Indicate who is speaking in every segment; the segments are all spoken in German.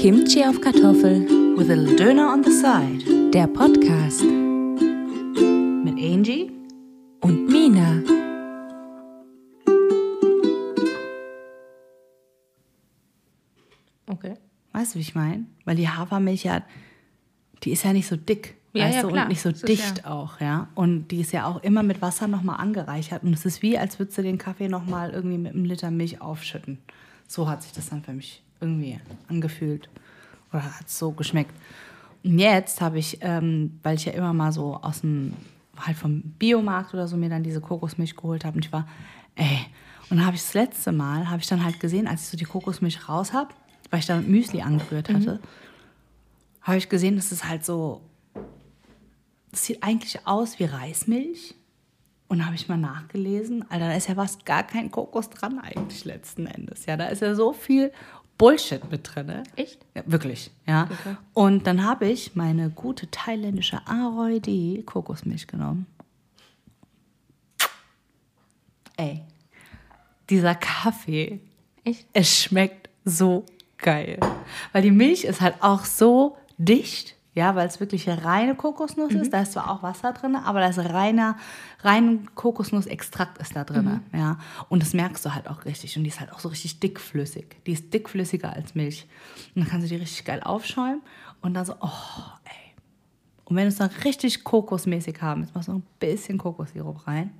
Speaker 1: Kimchi auf Kartoffel.
Speaker 2: With a little Döner on the side.
Speaker 1: Der Podcast.
Speaker 2: Mit Angie.
Speaker 1: Und Mina.
Speaker 2: Okay. Weißt du, wie ich meine? Weil die Hafermilch ja, die ist ja nicht so dick.
Speaker 3: Ja,
Speaker 2: weißt
Speaker 3: ja,
Speaker 2: du,
Speaker 3: klar.
Speaker 2: und nicht so
Speaker 3: Das ist
Speaker 2: dicht
Speaker 3: ja-
Speaker 2: auch, ja. Und die ist ja auch immer mit Wasser nochmal angereichert. Und es ist wie, als würdest du den Kaffee nochmal irgendwie mit einem Liter Milch aufschütten. So hat sich das dann für mich irgendwie angefühlt. Oder hat es so geschmeckt. Und jetzt habe ich, ähm, weil ich ja immer mal so aus dem, halt vom Biomarkt oder so mir dann diese Kokosmilch geholt habe. Und ich war, ey. Und dann habe ich das letzte Mal, habe ich dann halt gesehen, als ich so die Kokosmilch raus habe, weil ich da mit Müsli angerührt hatte, habe ich gesehen, dass es halt so, das sieht eigentlich aus wie Reismilch. Und habe ich mal nachgelesen, Alter, da ist ja fast gar kein Kokos dran eigentlich letzten Endes. Ja, da ist ja so viel Bullshit mit drin. Ne?
Speaker 3: Echt?
Speaker 2: Ja, wirklich, ja. Und dann habe ich meine gute thailändische Aroidi Kokosmilch genommen. Ey, dieser Kaffee,
Speaker 3: Echt?
Speaker 2: es schmeckt so geil. Weil die Milch ist halt auch so dicht, ja, weil es wirklich reine Kokosnuss ist. Da ist zwar auch Wasser drin, aber da ist reiner, rein Kokosnussextrakt ist da drin, ja. Und das merkst du halt auch richtig. Und die ist halt auch so richtig dickflüssig. Die ist dickflüssiger als Milch. Und dann kannst du die richtig geil aufschäumen und dann so, oh, ey. Und wenn du es dann richtig kokosmäßig haben, jetzt machst du noch ein bisschen Kokossirup rein.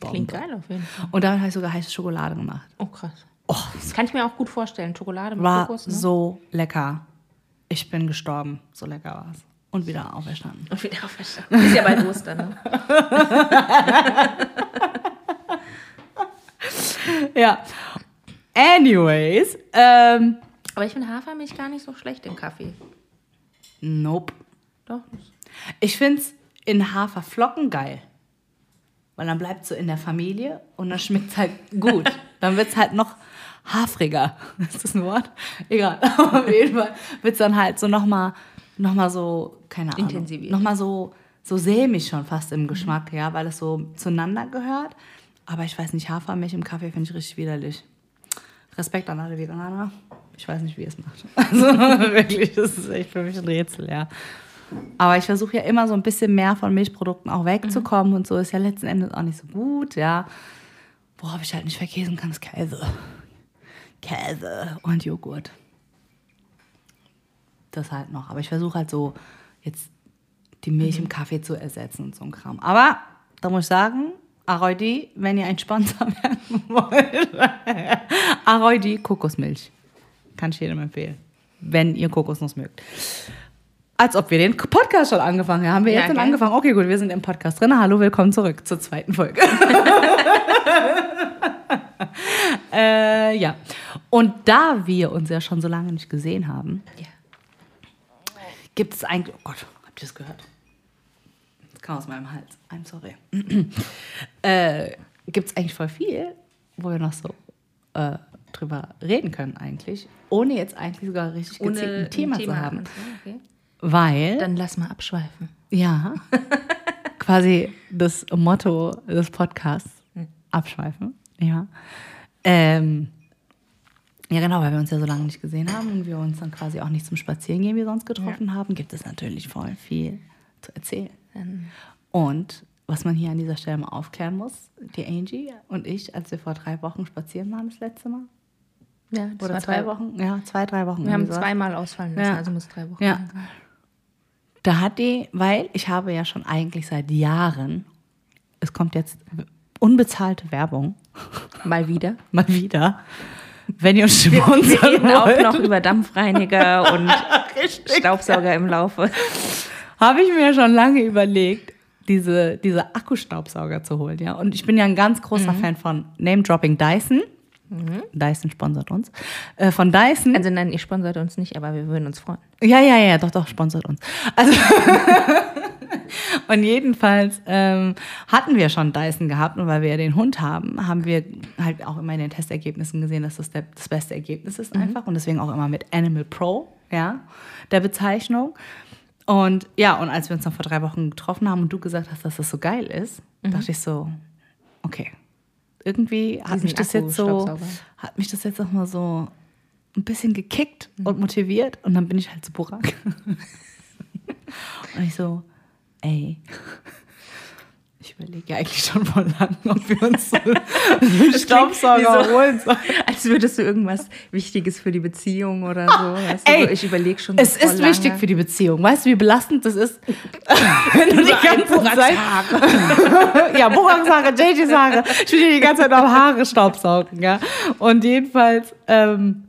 Speaker 3: Klingt
Speaker 2: Bombe.
Speaker 3: geil auf jeden Fall.
Speaker 2: Und damit habe ich sogar heiße Schokolade gemacht.
Speaker 3: Oh, krass.
Speaker 2: Oh,
Speaker 3: Das kann ich mir auch gut vorstellen. Schokolade mit
Speaker 2: war
Speaker 3: Kokos, ne?
Speaker 2: so lecker. Ich bin gestorben. So lecker war es. Und wieder auferstanden.
Speaker 3: Und wieder auferstanden. Ist ja bald Ostern, ne?
Speaker 2: Ja. Anyways, ähm,
Speaker 3: Aber ich finde Hafermilch gar nicht so schlecht im Kaffee.
Speaker 2: nope.
Speaker 3: Doch.
Speaker 2: Ich finde es in Haferflocken geil. Weil dann bleibt so in der Familie und dann schmeckt es halt gut. dann wird es halt noch hafriger. Ist das ein Wort? Egal. Aber auf jeden Fall wird es dann halt so nochmal noch mal so, keine Ahnung.
Speaker 3: Intensiviert.
Speaker 2: Nochmal so, so sämig schon fast im Geschmack, ja, weil es so zueinander gehört. Aber ich weiß nicht, Hafermilch im Kaffee finde ich richtig widerlich. Respekt an alle Veganer. Ich weiß nicht, wie ihr es macht. Also wirklich, das ist echt für mich ein Rätsel, ja. Aber ich versuche ja immer so ein bisschen mehr von Milchprodukten auch wegzukommen und so ist ja letzten Endes auch nicht so gut, ja. Worauf ich halt nicht verkäsen kann, ist Käse. Käse und Joghurt. Das halt noch. Aber ich versuche halt so jetzt die Milch im Kaffee zu ersetzen und so ein Kram. Aber da muss ich sagen, Aroidi, wenn ihr ein Sponsor werden wollt, Aroidi Kokosmilch. Kann ich jedem empfehlen. Wenn ihr Kokosnuss mögt. Als ob wir den Podcast schon angefangen haben. Haben wir
Speaker 3: Ja,
Speaker 2: jetzt schon angefangen? Okay, gut, wir sind im Podcast drin. Hallo, willkommen zurück zur zweiten Folge. äh, ja. Und da wir uns ja schon so lange nicht gesehen haben,
Speaker 3: Ja.
Speaker 2: gibt es eigentlich. Oh Gott, habt ihr das gehört? Das kam aus meinem Hals. I'm sorry. äh, gibt es eigentlich voll viel, wo wir noch so äh, drüber reden können, eigentlich. Ohne jetzt eigentlich sogar richtig gezielt ein Thema, zu haben.
Speaker 3: Okay.
Speaker 2: Weil.
Speaker 3: Dann lass mal abschweifen.
Speaker 2: Ja. Quasi das Motto des Podcasts. Abschweifen. Ja. Ähm, ja, genau, weil wir uns ja so lange nicht gesehen haben und wir uns dann quasi auch nicht zum Spazierengehen wie sonst getroffen haben, gibt es natürlich voll viel zu erzählen. Und was man hier an dieser Stelle mal aufklären muss, die Angie und ich, als wir vor drei Wochen spazieren waren, das letzte Mal.
Speaker 3: Ja, das
Speaker 2: Oder zwei
Speaker 3: drei
Speaker 2: Wochen? Ja, zwei, drei Wochen.
Speaker 3: Wir haben zweimal ausfallen lassen,
Speaker 2: Ja.
Speaker 3: also muss drei Wochen
Speaker 2: Ja.
Speaker 3: sein.
Speaker 2: Da hat die, weil ich habe ja schon eigentlich seit Jahren, es kommt jetzt unbezahlte Werbung,
Speaker 3: Mal wieder.
Speaker 2: mal wieder, wenn ihr uns
Speaker 3: Wir
Speaker 2: sponsern
Speaker 3: reden auch
Speaker 2: wollt,
Speaker 3: noch über Dampfreiniger und Staubsauger im Laufe.
Speaker 2: habe ich mir schon lange überlegt, diese, diese Akkustaubsauger zu holen. Ja? Und ich bin ja ein ganz großer Fan von Name-Dropping Dyson. Dyson sponsert uns. Äh, von Dyson.
Speaker 3: Also nein, ihr sponsert uns nicht, aber wir würden uns freuen.
Speaker 2: Ja, ja, ja, doch, doch, sponsert uns. Also und jedenfalls ähm, hatten wir schon Dyson gehabt und weil wir ja den Hund haben, haben wir halt auch immer in den Testergebnissen gesehen, dass das der, das beste Ergebnis ist einfach und deswegen auch immer mit Animal Pro, ja, der Bezeichnung. Und ja, und als wir uns dann vor drei Wochen getroffen haben und du gesagt hast, dass das so geil ist, dachte ich so, okay, irgendwie hat
Speaker 3: Diesen
Speaker 2: mich das jetzt so, hat mich das jetzt auch mal so ein bisschen gekickt und motiviert. Und dann bin ich halt zu Burak. und ich so, ey, ich überlege ja eigentlich schon vor langem, ob wir uns so einen Staubsauger
Speaker 3: Wieso?
Speaker 2: holen sollen.
Speaker 3: Als würdest du irgendwas Wichtiges für die Beziehung oder so. Weißt du,
Speaker 2: Ey,
Speaker 3: so, ich überlege schon.
Speaker 2: Es ist
Speaker 3: lange.
Speaker 2: wichtig für die Beziehung. Weißt du, wie belastend das ist? Wenn du die ganze Zeit. ja, Boraks Haare, JJ's Haare. Ich will dir die ganze Zeit noch Haare staubsaugen, ja. Und jedenfalls, ähm,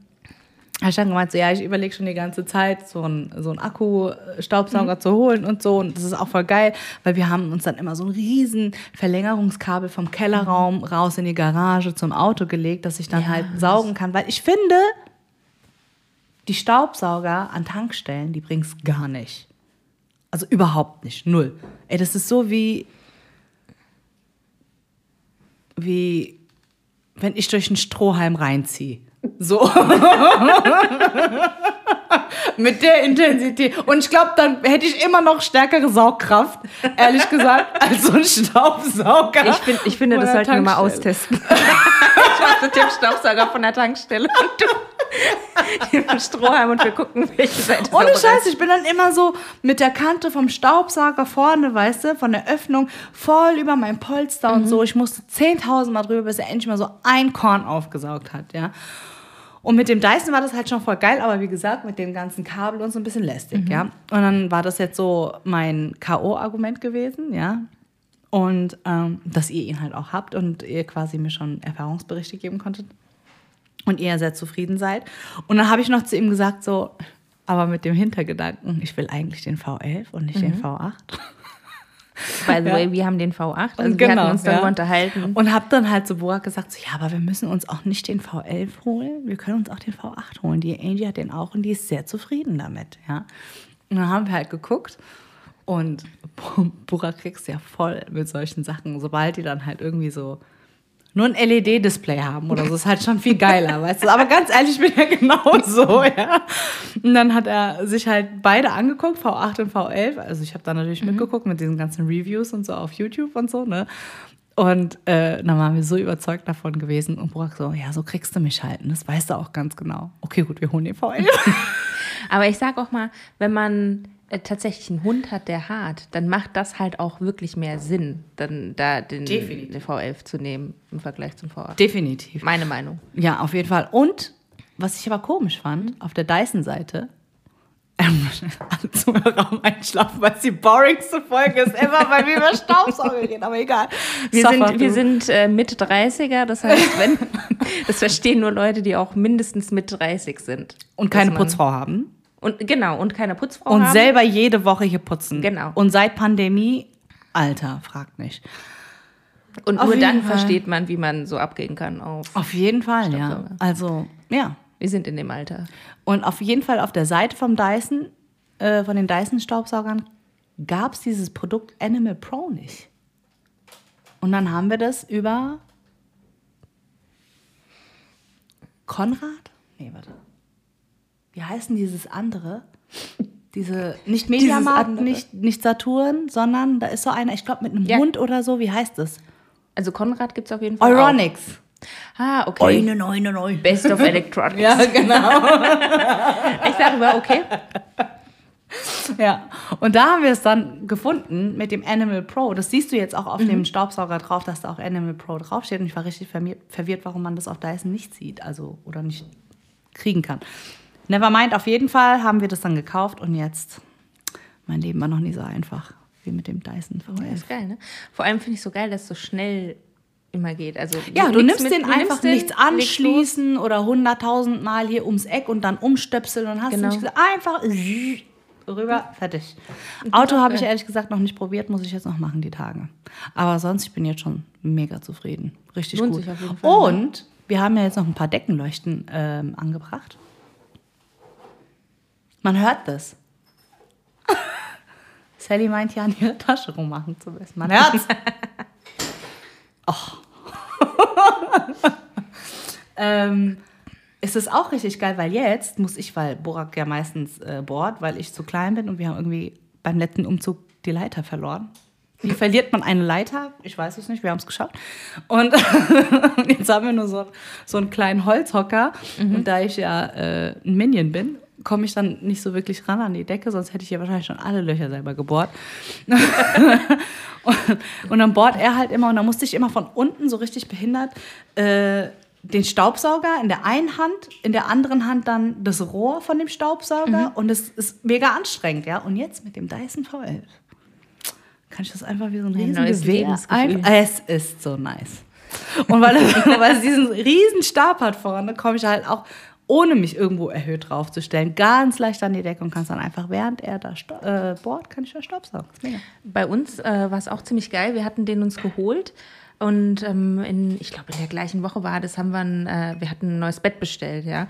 Speaker 2: habe ich dann gemeint, so, ja, ich überlege schon die ganze Zeit, so einen so Akku-Staubsauger zu holen und so. Und das ist auch voll geil, weil wir haben uns dann immer so ein riesen Verlängerungskabel vom Kellerraum raus in die Garage zum Auto gelegt, dass ich dann
Speaker 3: Ja,
Speaker 2: halt saugen kann. Weil ich finde, die Staubsauger an Tankstellen, die bringt's gar nicht. Also überhaupt nicht. Null. Ey, das ist so wie. wie. wenn ich durch einen Strohhalm reinziehe. So. Mit der Intensität. Und ich glaube, dann hätte ich immer noch stärkere Saugkraft, ehrlich gesagt, als so ein Staubsauger.
Speaker 3: Ich, find, ich finde, das sollten wir mal austesten. ich mache mit dem Staubsauger von der Tankstelle und du den Strohhalm und wir gucken, welche Seite
Speaker 2: Ohne Scheiß, ich bin dann immer so mit der Kante vom Staubsauger vorne, weißt du, von der Öffnung, voll über mein Polster und so. Ich musste 10.000 Mal drüber, bis er endlich mal so ein Korn aufgesaugt hat, ja. Und mit dem Dyson war das halt schon voll geil, aber wie gesagt, mit dem ganzen Kabel und so ein bisschen lästig, ja. Und dann war das jetzt so mein K.O.-Argument gewesen, ja. Und ähm, dass ihr ihn halt auch habt und ihr quasi mir schon Erfahrungsberichte geben konntet und ihr sehr zufrieden seid. Und dann habe ich noch zu ihm gesagt, so, aber mit dem Hintergedanken, ich will eigentlich den V11 und nicht den V8.
Speaker 3: By the
Speaker 2: Ja.
Speaker 3: way, wir haben den V8. Also
Speaker 2: Und
Speaker 3: wir
Speaker 2: genau,
Speaker 3: hatten uns darüber
Speaker 2: ja.
Speaker 3: unterhalten.
Speaker 2: Und habe dann halt zu Boak gesagt, so, ja, aber wir müssen uns auch nicht den V11 holen, wir können uns auch den V8 holen. Die Angie hat den auch und die ist sehr zufrieden damit, ja. Und dann haben wir halt geguckt und Burak kriegst ja voll mit solchen Sachen, sobald die dann halt irgendwie so nur ein LED-Display haben oder so, ist halt schon viel geiler, weißt du. Aber ganz ehrlich, ich bin ja genauso, ja. Und dann hat er sich halt beide angeguckt, V8 und V11. Also ich habe da natürlich mitgeguckt mit diesen ganzen Reviews und so auf YouTube und so, ne. Und äh, dann waren wir so überzeugt davon gewesen und Burak so, ja, so kriegst du mich halt. Und das weißt du auch ganz genau. Okay, gut, wir holen den V11.
Speaker 3: Aber ich sag auch mal, wenn man tatsächlich einen Hund hat, der hart, dann macht das halt auch wirklich mehr Sinn, dann da den, den V11 zu nehmen im Vergleich zum V8.
Speaker 2: Definitiv.
Speaker 3: Meine Meinung.
Speaker 2: Ja, auf jeden Fall. Und was ich aber komisch fand, auf der Dyson-Seite, ähm, alle Zuhörer haben einschlafen, weil es die boringste Folge ist ever, weil wir über Staubsauger reden, aber egal.
Speaker 3: Wir
Speaker 2: Suffer
Speaker 3: sind, wir
Speaker 2: du.
Speaker 3: sind äh, Mitte 30er, das heißt, wenn, das verstehen nur Leute, die auch mindestens Mitte 30 sind.
Speaker 2: und keine Putzfrau haben.
Speaker 3: Und genau, und keine Putzfrau
Speaker 2: Und
Speaker 3: haben.
Speaker 2: selber jede Woche hier putzen.
Speaker 3: Genau.
Speaker 2: Und seit Pandemie, Alter, fragt nicht.
Speaker 3: Und
Speaker 2: Auf
Speaker 3: nur dann
Speaker 2: Fall.
Speaker 3: versteht man, wie man so abgehen kann auf.
Speaker 2: Auf jeden Fall, ja. Also, ja.
Speaker 3: Wir sind in dem Alter.
Speaker 2: Und auf jeden Fall auf der Seite vom Dyson, äh, von den Dyson-Staubsaugern, gab es dieses Produkt Animal Pro nicht. Und dann haben wir das über Konrad? Nee, warte. Wie heißt denn dieses andere? Diese, nicht Mediamarkt, nicht, nicht Saturn, sondern da ist so einer, ich glaube mit einem
Speaker 3: Ja.
Speaker 2: Hund oder so, wie heißt das?
Speaker 3: Also Konrad gibt es auf jeden Fall.
Speaker 2: Euronics.
Speaker 3: Auch. Ah, okay.
Speaker 2: neun, neun.
Speaker 3: Best of Electronics.
Speaker 2: Ja, genau.
Speaker 3: Ich sage aber, okay.
Speaker 2: Ja, und da haben wir es dann gefunden mit dem Animal Pro. Das siehst du jetzt auch auf dem Staubsauger drauf, dass da auch Animal Pro draufsteht. Und ich war richtig verwirrt, warum man das auf Dyson nicht sieht, also oder nicht kriegen kann. Nevermind, auf jeden Fall haben wir das dann gekauft und jetzt, mein Leben war noch nie so einfach wie mit dem Dyson
Speaker 3: Das
Speaker 2: V11.
Speaker 3: ist geil, ne? Vor allem finde ich so geil, dass es so schnell immer geht. Also
Speaker 2: Ja, du
Speaker 3: nimmst mit-
Speaker 2: den
Speaker 3: du
Speaker 2: einfach
Speaker 3: nimmst den,
Speaker 2: nichts anschließen oder hunderttausend Mal hier ums Eck und dann umstöpseln und hast
Speaker 3: Genau.
Speaker 2: nicht gesagt, einfach rüber, fertig. Auto habe ich ehrlich gesagt noch nicht probiert, muss ich jetzt noch machen die Tage. Aber sonst, ich bin jetzt schon mega zufrieden. Richtig
Speaker 3: Lohnt
Speaker 2: gut.
Speaker 3: sich auf jeden Fall,
Speaker 2: und wir haben ja jetzt noch ein paar Deckenleuchten ähm, angebracht. Man hört das. Sally meint ja an ihrer Tasche rummachen zu müssen. Man hört's. ähm, ist es auch richtig geil, weil jetzt muss ich, weil Borak ja meistens äh, bohrt, weil ich zu klein bin und wir haben irgendwie beim letzten Umzug die Leiter verloren. Wie verliert man eine Leiter? Ich weiß es nicht, wir haben es geschaut. Und jetzt haben wir nur so, so einen kleinen Holzhocker. Und da ich ja äh, ein Minion bin, komme ich dann nicht so wirklich ran an die Decke, sonst hätte ich ja wahrscheinlich schon alle Löcher selber gebohrt. und, und dann bohrt er halt immer und dann musste ich immer von unten so richtig behindert äh, den Staubsauger in der einen Hand, in der anderen Hand dann das Rohr von dem Staubsauger und es ist mega anstrengend, ja. Und jetzt mit dem Dyson V11 kann ich das einfach wie so ein
Speaker 3: Ein
Speaker 2: riesen
Speaker 3: neues
Speaker 2: Gewehr
Speaker 3: Lebensgefühl.
Speaker 2: Es ist so nice. Und weil es, weil es diesen riesen Stab hat vorne, komme ich halt auch, ohne mich irgendwo erhöht draufzustellen, ganz leicht an die Decke und kann es dann einfach, während er da äh, bohrt, kann ich da ist mega.
Speaker 3: Bei uns äh, war es auch ziemlich geil. Wir hatten den uns geholt. Und ähm, in, ich glaube, in der gleichen Woche war das, haben wir ein, äh, wir hatten ein neues Bett bestellt, ja.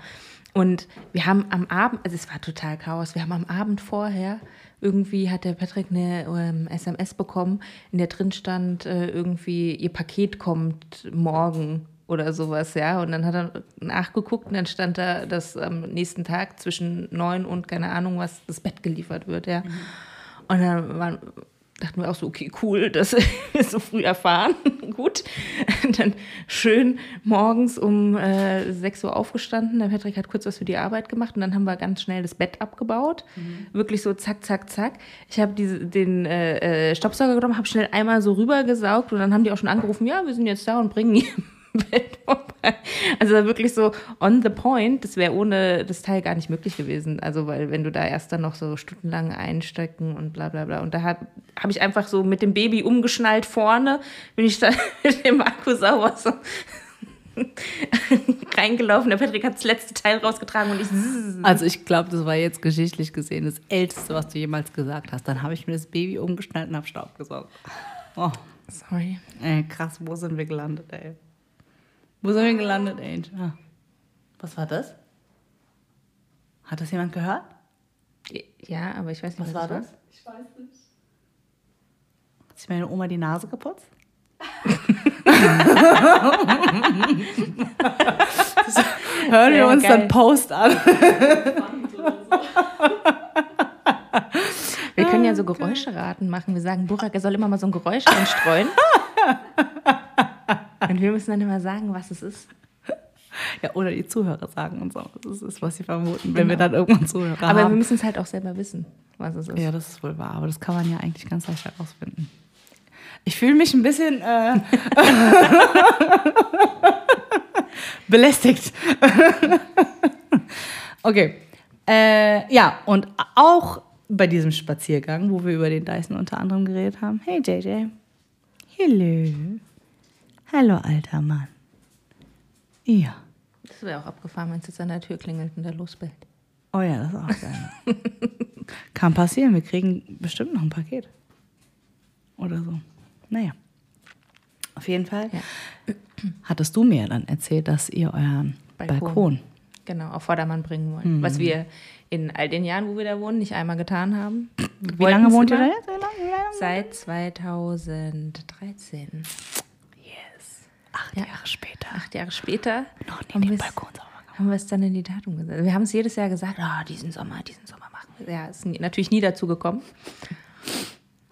Speaker 3: Und wir haben am Abend, also es war total Chaos, wir haben am Abend vorher, irgendwie hat der Patrick eine ähm, SMS bekommen, in der drin stand, äh, irgendwie, ihr Paket kommt morgen oder sowas, ja. Und dann hat er nachgeguckt und dann stand da, dass am nächsten Tag zwischen neun und keine Ahnung was das Bett geliefert wird, ja. Und dann waren, dachten wir auch so, okay, cool, dass wir so früh erfahren. Gut. Und dann schön morgens um äh, 6 Uhr aufgestanden. Der Patrick hat kurz was für die Arbeit gemacht und dann haben wir ganz schnell das Bett abgebaut. Wirklich so zack, zack, zack. Ich habe den äh, äh, Staubsauger genommen, habe schnell einmal so rübergesaugt und dann haben die auch schon angerufen, ja, wir sind jetzt da und bringen vorbei. Also wirklich so on the point. Das wäre ohne das Teil gar nicht möglich gewesen. Also, weil wenn du da erst dann noch so stundenlang einstecken und bla bla bla. Und da habe hab ich einfach so mit dem Baby umgeschnallt vorne, bin ich da mit dem Akkusauger so reingelaufen. Der Patrick hat das letzte Teil rausgetragen und ich
Speaker 2: Also ich glaube, das war jetzt geschichtlich gesehen das Älteste, was du jemals gesagt hast. Dann habe ich mir das Baby umgeschnallt und habe Staub gesaugt. Oh,
Speaker 3: Sorry.
Speaker 2: ey, krass, wo sind wir gelandet, ey? Wo sind wir gelandet, ey? Ah. Was war das? Hat das jemand gehört?
Speaker 3: Ja, aber ich weiß nicht,
Speaker 2: Was war das? Ich weiß nicht. Hat sich meine Oma die Nase geputzt? Hören wir uns
Speaker 3: geil.
Speaker 2: dann Post an.
Speaker 3: Wir können ja so Geräuscheraten machen. Wir sagen, Burak, er soll immer mal so ein Geräusch einstreuen. Und wir müssen dann immer sagen, was es ist.
Speaker 2: Ja, oder die Zuhörer sagen uns auch, das ist, was sie vermuten, wenn wir dann irgendwann Zuhörer
Speaker 3: Aber wir
Speaker 2: haben.
Speaker 3: müssen es halt auch selber wissen, was es ist.
Speaker 2: Ja, das ist wohl wahr, aber das kann man ja eigentlich ganz leicht herausfinden. Ich fühle mich ein bisschen äh, belästigt. okay. Äh, ja, und auch bei diesem Spaziergang, wo wir über den Dyson unter anderem geredet haben. Hey JJ. Hallo. Hallo, alter Mann. Ja.
Speaker 3: Das wäre auch abgefahren, wenn es jetzt an der Tür klingelt und der losbellt.
Speaker 2: Oh ja, das ist auch geil. Kann passieren, wir kriegen bestimmt noch ein Paket. Oder so. Naja. Auf jeden Fall
Speaker 3: Ja.
Speaker 2: hattest du mir dann erzählt, dass ihr euren Balkon,
Speaker 3: Balkon. Genau, auf Vordermann bringen wollen. Was wir in all den Jahren, wo wir da wohnen, nicht einmal getan haben.
Speaker 2: Wie lange wohnt ihr da jetzt?
Speaker 3: Seit 2013.
Speaker 2: Acht
Speaker 3: Ja.
Speaker 2: Jahre später.
Speaker 3: Acht Jahre später
Speaker 2: Noch nie
Speaker 3: haben
Speaker 2: den Balkon
Speaker 3: haben wir es dann in die Tat umgesetzt. Wir haben es jedes Jahr gesagt, ah, diesen Sommer, diesen Sommer machen wir. Ja, ist natürlich nie dazu gekommen.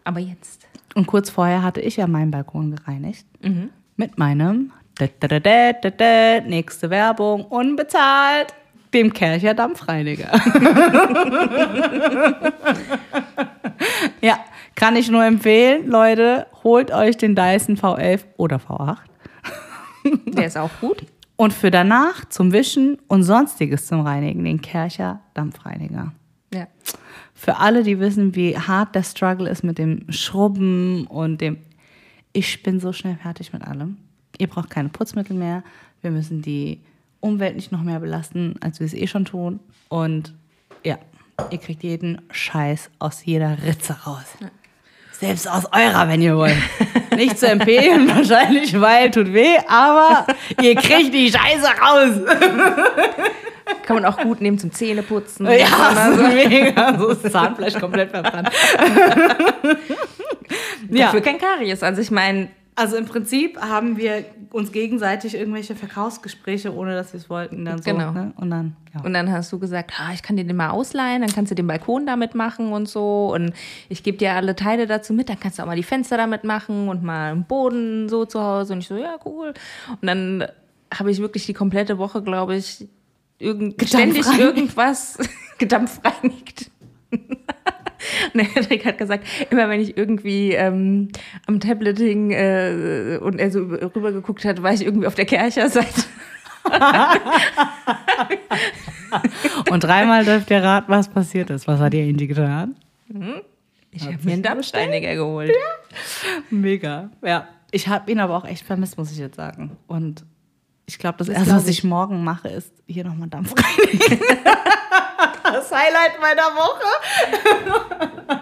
Speaker 3: Aber jetzt.
Speaker 2: Und kurz vorher hatte ich ja meinen Balkon gereinigt. Mit meinem nächste Werbung unbezahlt dem Kercher Dampfreiniger. ja, kann ich nur empfehlen, Leute, holt euch den Dyson V11 oder V8
Speaker 3: Der ist auch gut.
Speaker 2: und für danach zum Wischen und sonstiges zum Reinigen den Kercher Dampfreiniger.
Speaker 3: Ja.
Speaker 2: Für alle, die wissen, wie hart der Struggle ist mit dem Schrubben und dem. Ich bin so schnell fertig mit allem. Ihr braucht keine Putzmittel mehr. Wir müssen die Umwelt nicht noch mehr belasten, als wir es eh schon tun. Und ja, ihr kriegt jeden Scheiß aus jeder Ritze raus. Selbst aus eurer, wenn ihr wollt. Nicht zu empfehlen, wahrscheinlich, weil tut weh, aber ihr kriegt die Scheiße raus.
Speaker 3: Kann man auch gut nehmen zum Zähneputzen.
Speaker 2: Ja, so mega. So ist Zahnfleisch komplett verbrannt. ja.
Speaker 3: Dafür kein Karies. Also ich meine,
Speaker 2: Also im Prinzip haben wir uns gegenseitig irgendwelche Verkaufsgespräche, ohne dass wir es wollten, dann so.
Speaker 3: Genau.
Speaker 2: Ne? Und dann, ja.
Speaker 3: Und dann hast du gesagt, ah, ich kann dir den mal ausleihen, dann kannst du den Balkon damit machen und so. Und ich gebe dir alle Teile dazu mit, dann kannst du auch mal die Fenster damit machen und mal einen Boden so zu Hause. Und ich so, ja, cool. Und dann habe ich wirklich die komplette Woche, glaube ich, irgend, ständig irgendwas gedampfreinigt. der Hendrik hat gesagt, immer wenn ich irgendwie ähm, am Tablet hing äh, und er so rüber geguckt hat, war ich irgendwie auf der Kercher-Seite.
Speaker 2: Und dreimal dürft ihr raten, was passiert ist. Was hat ihr Indy getan?
Speaker 3: Ich habe mir einen Dampfsteiniger geholt.
Speaker 2: Mega. Ja. Ich habe ihn aber auch echt vermisst, muss ich jetzt sagen. Und ich glaube, das,
Speaker 3: Das
Speaker 2: Erste,
Speaker 3: glaub
Speaker 2: was ich morgen mache, ist hier nochmal Dampf reinigen. Das Highlight meiner Woche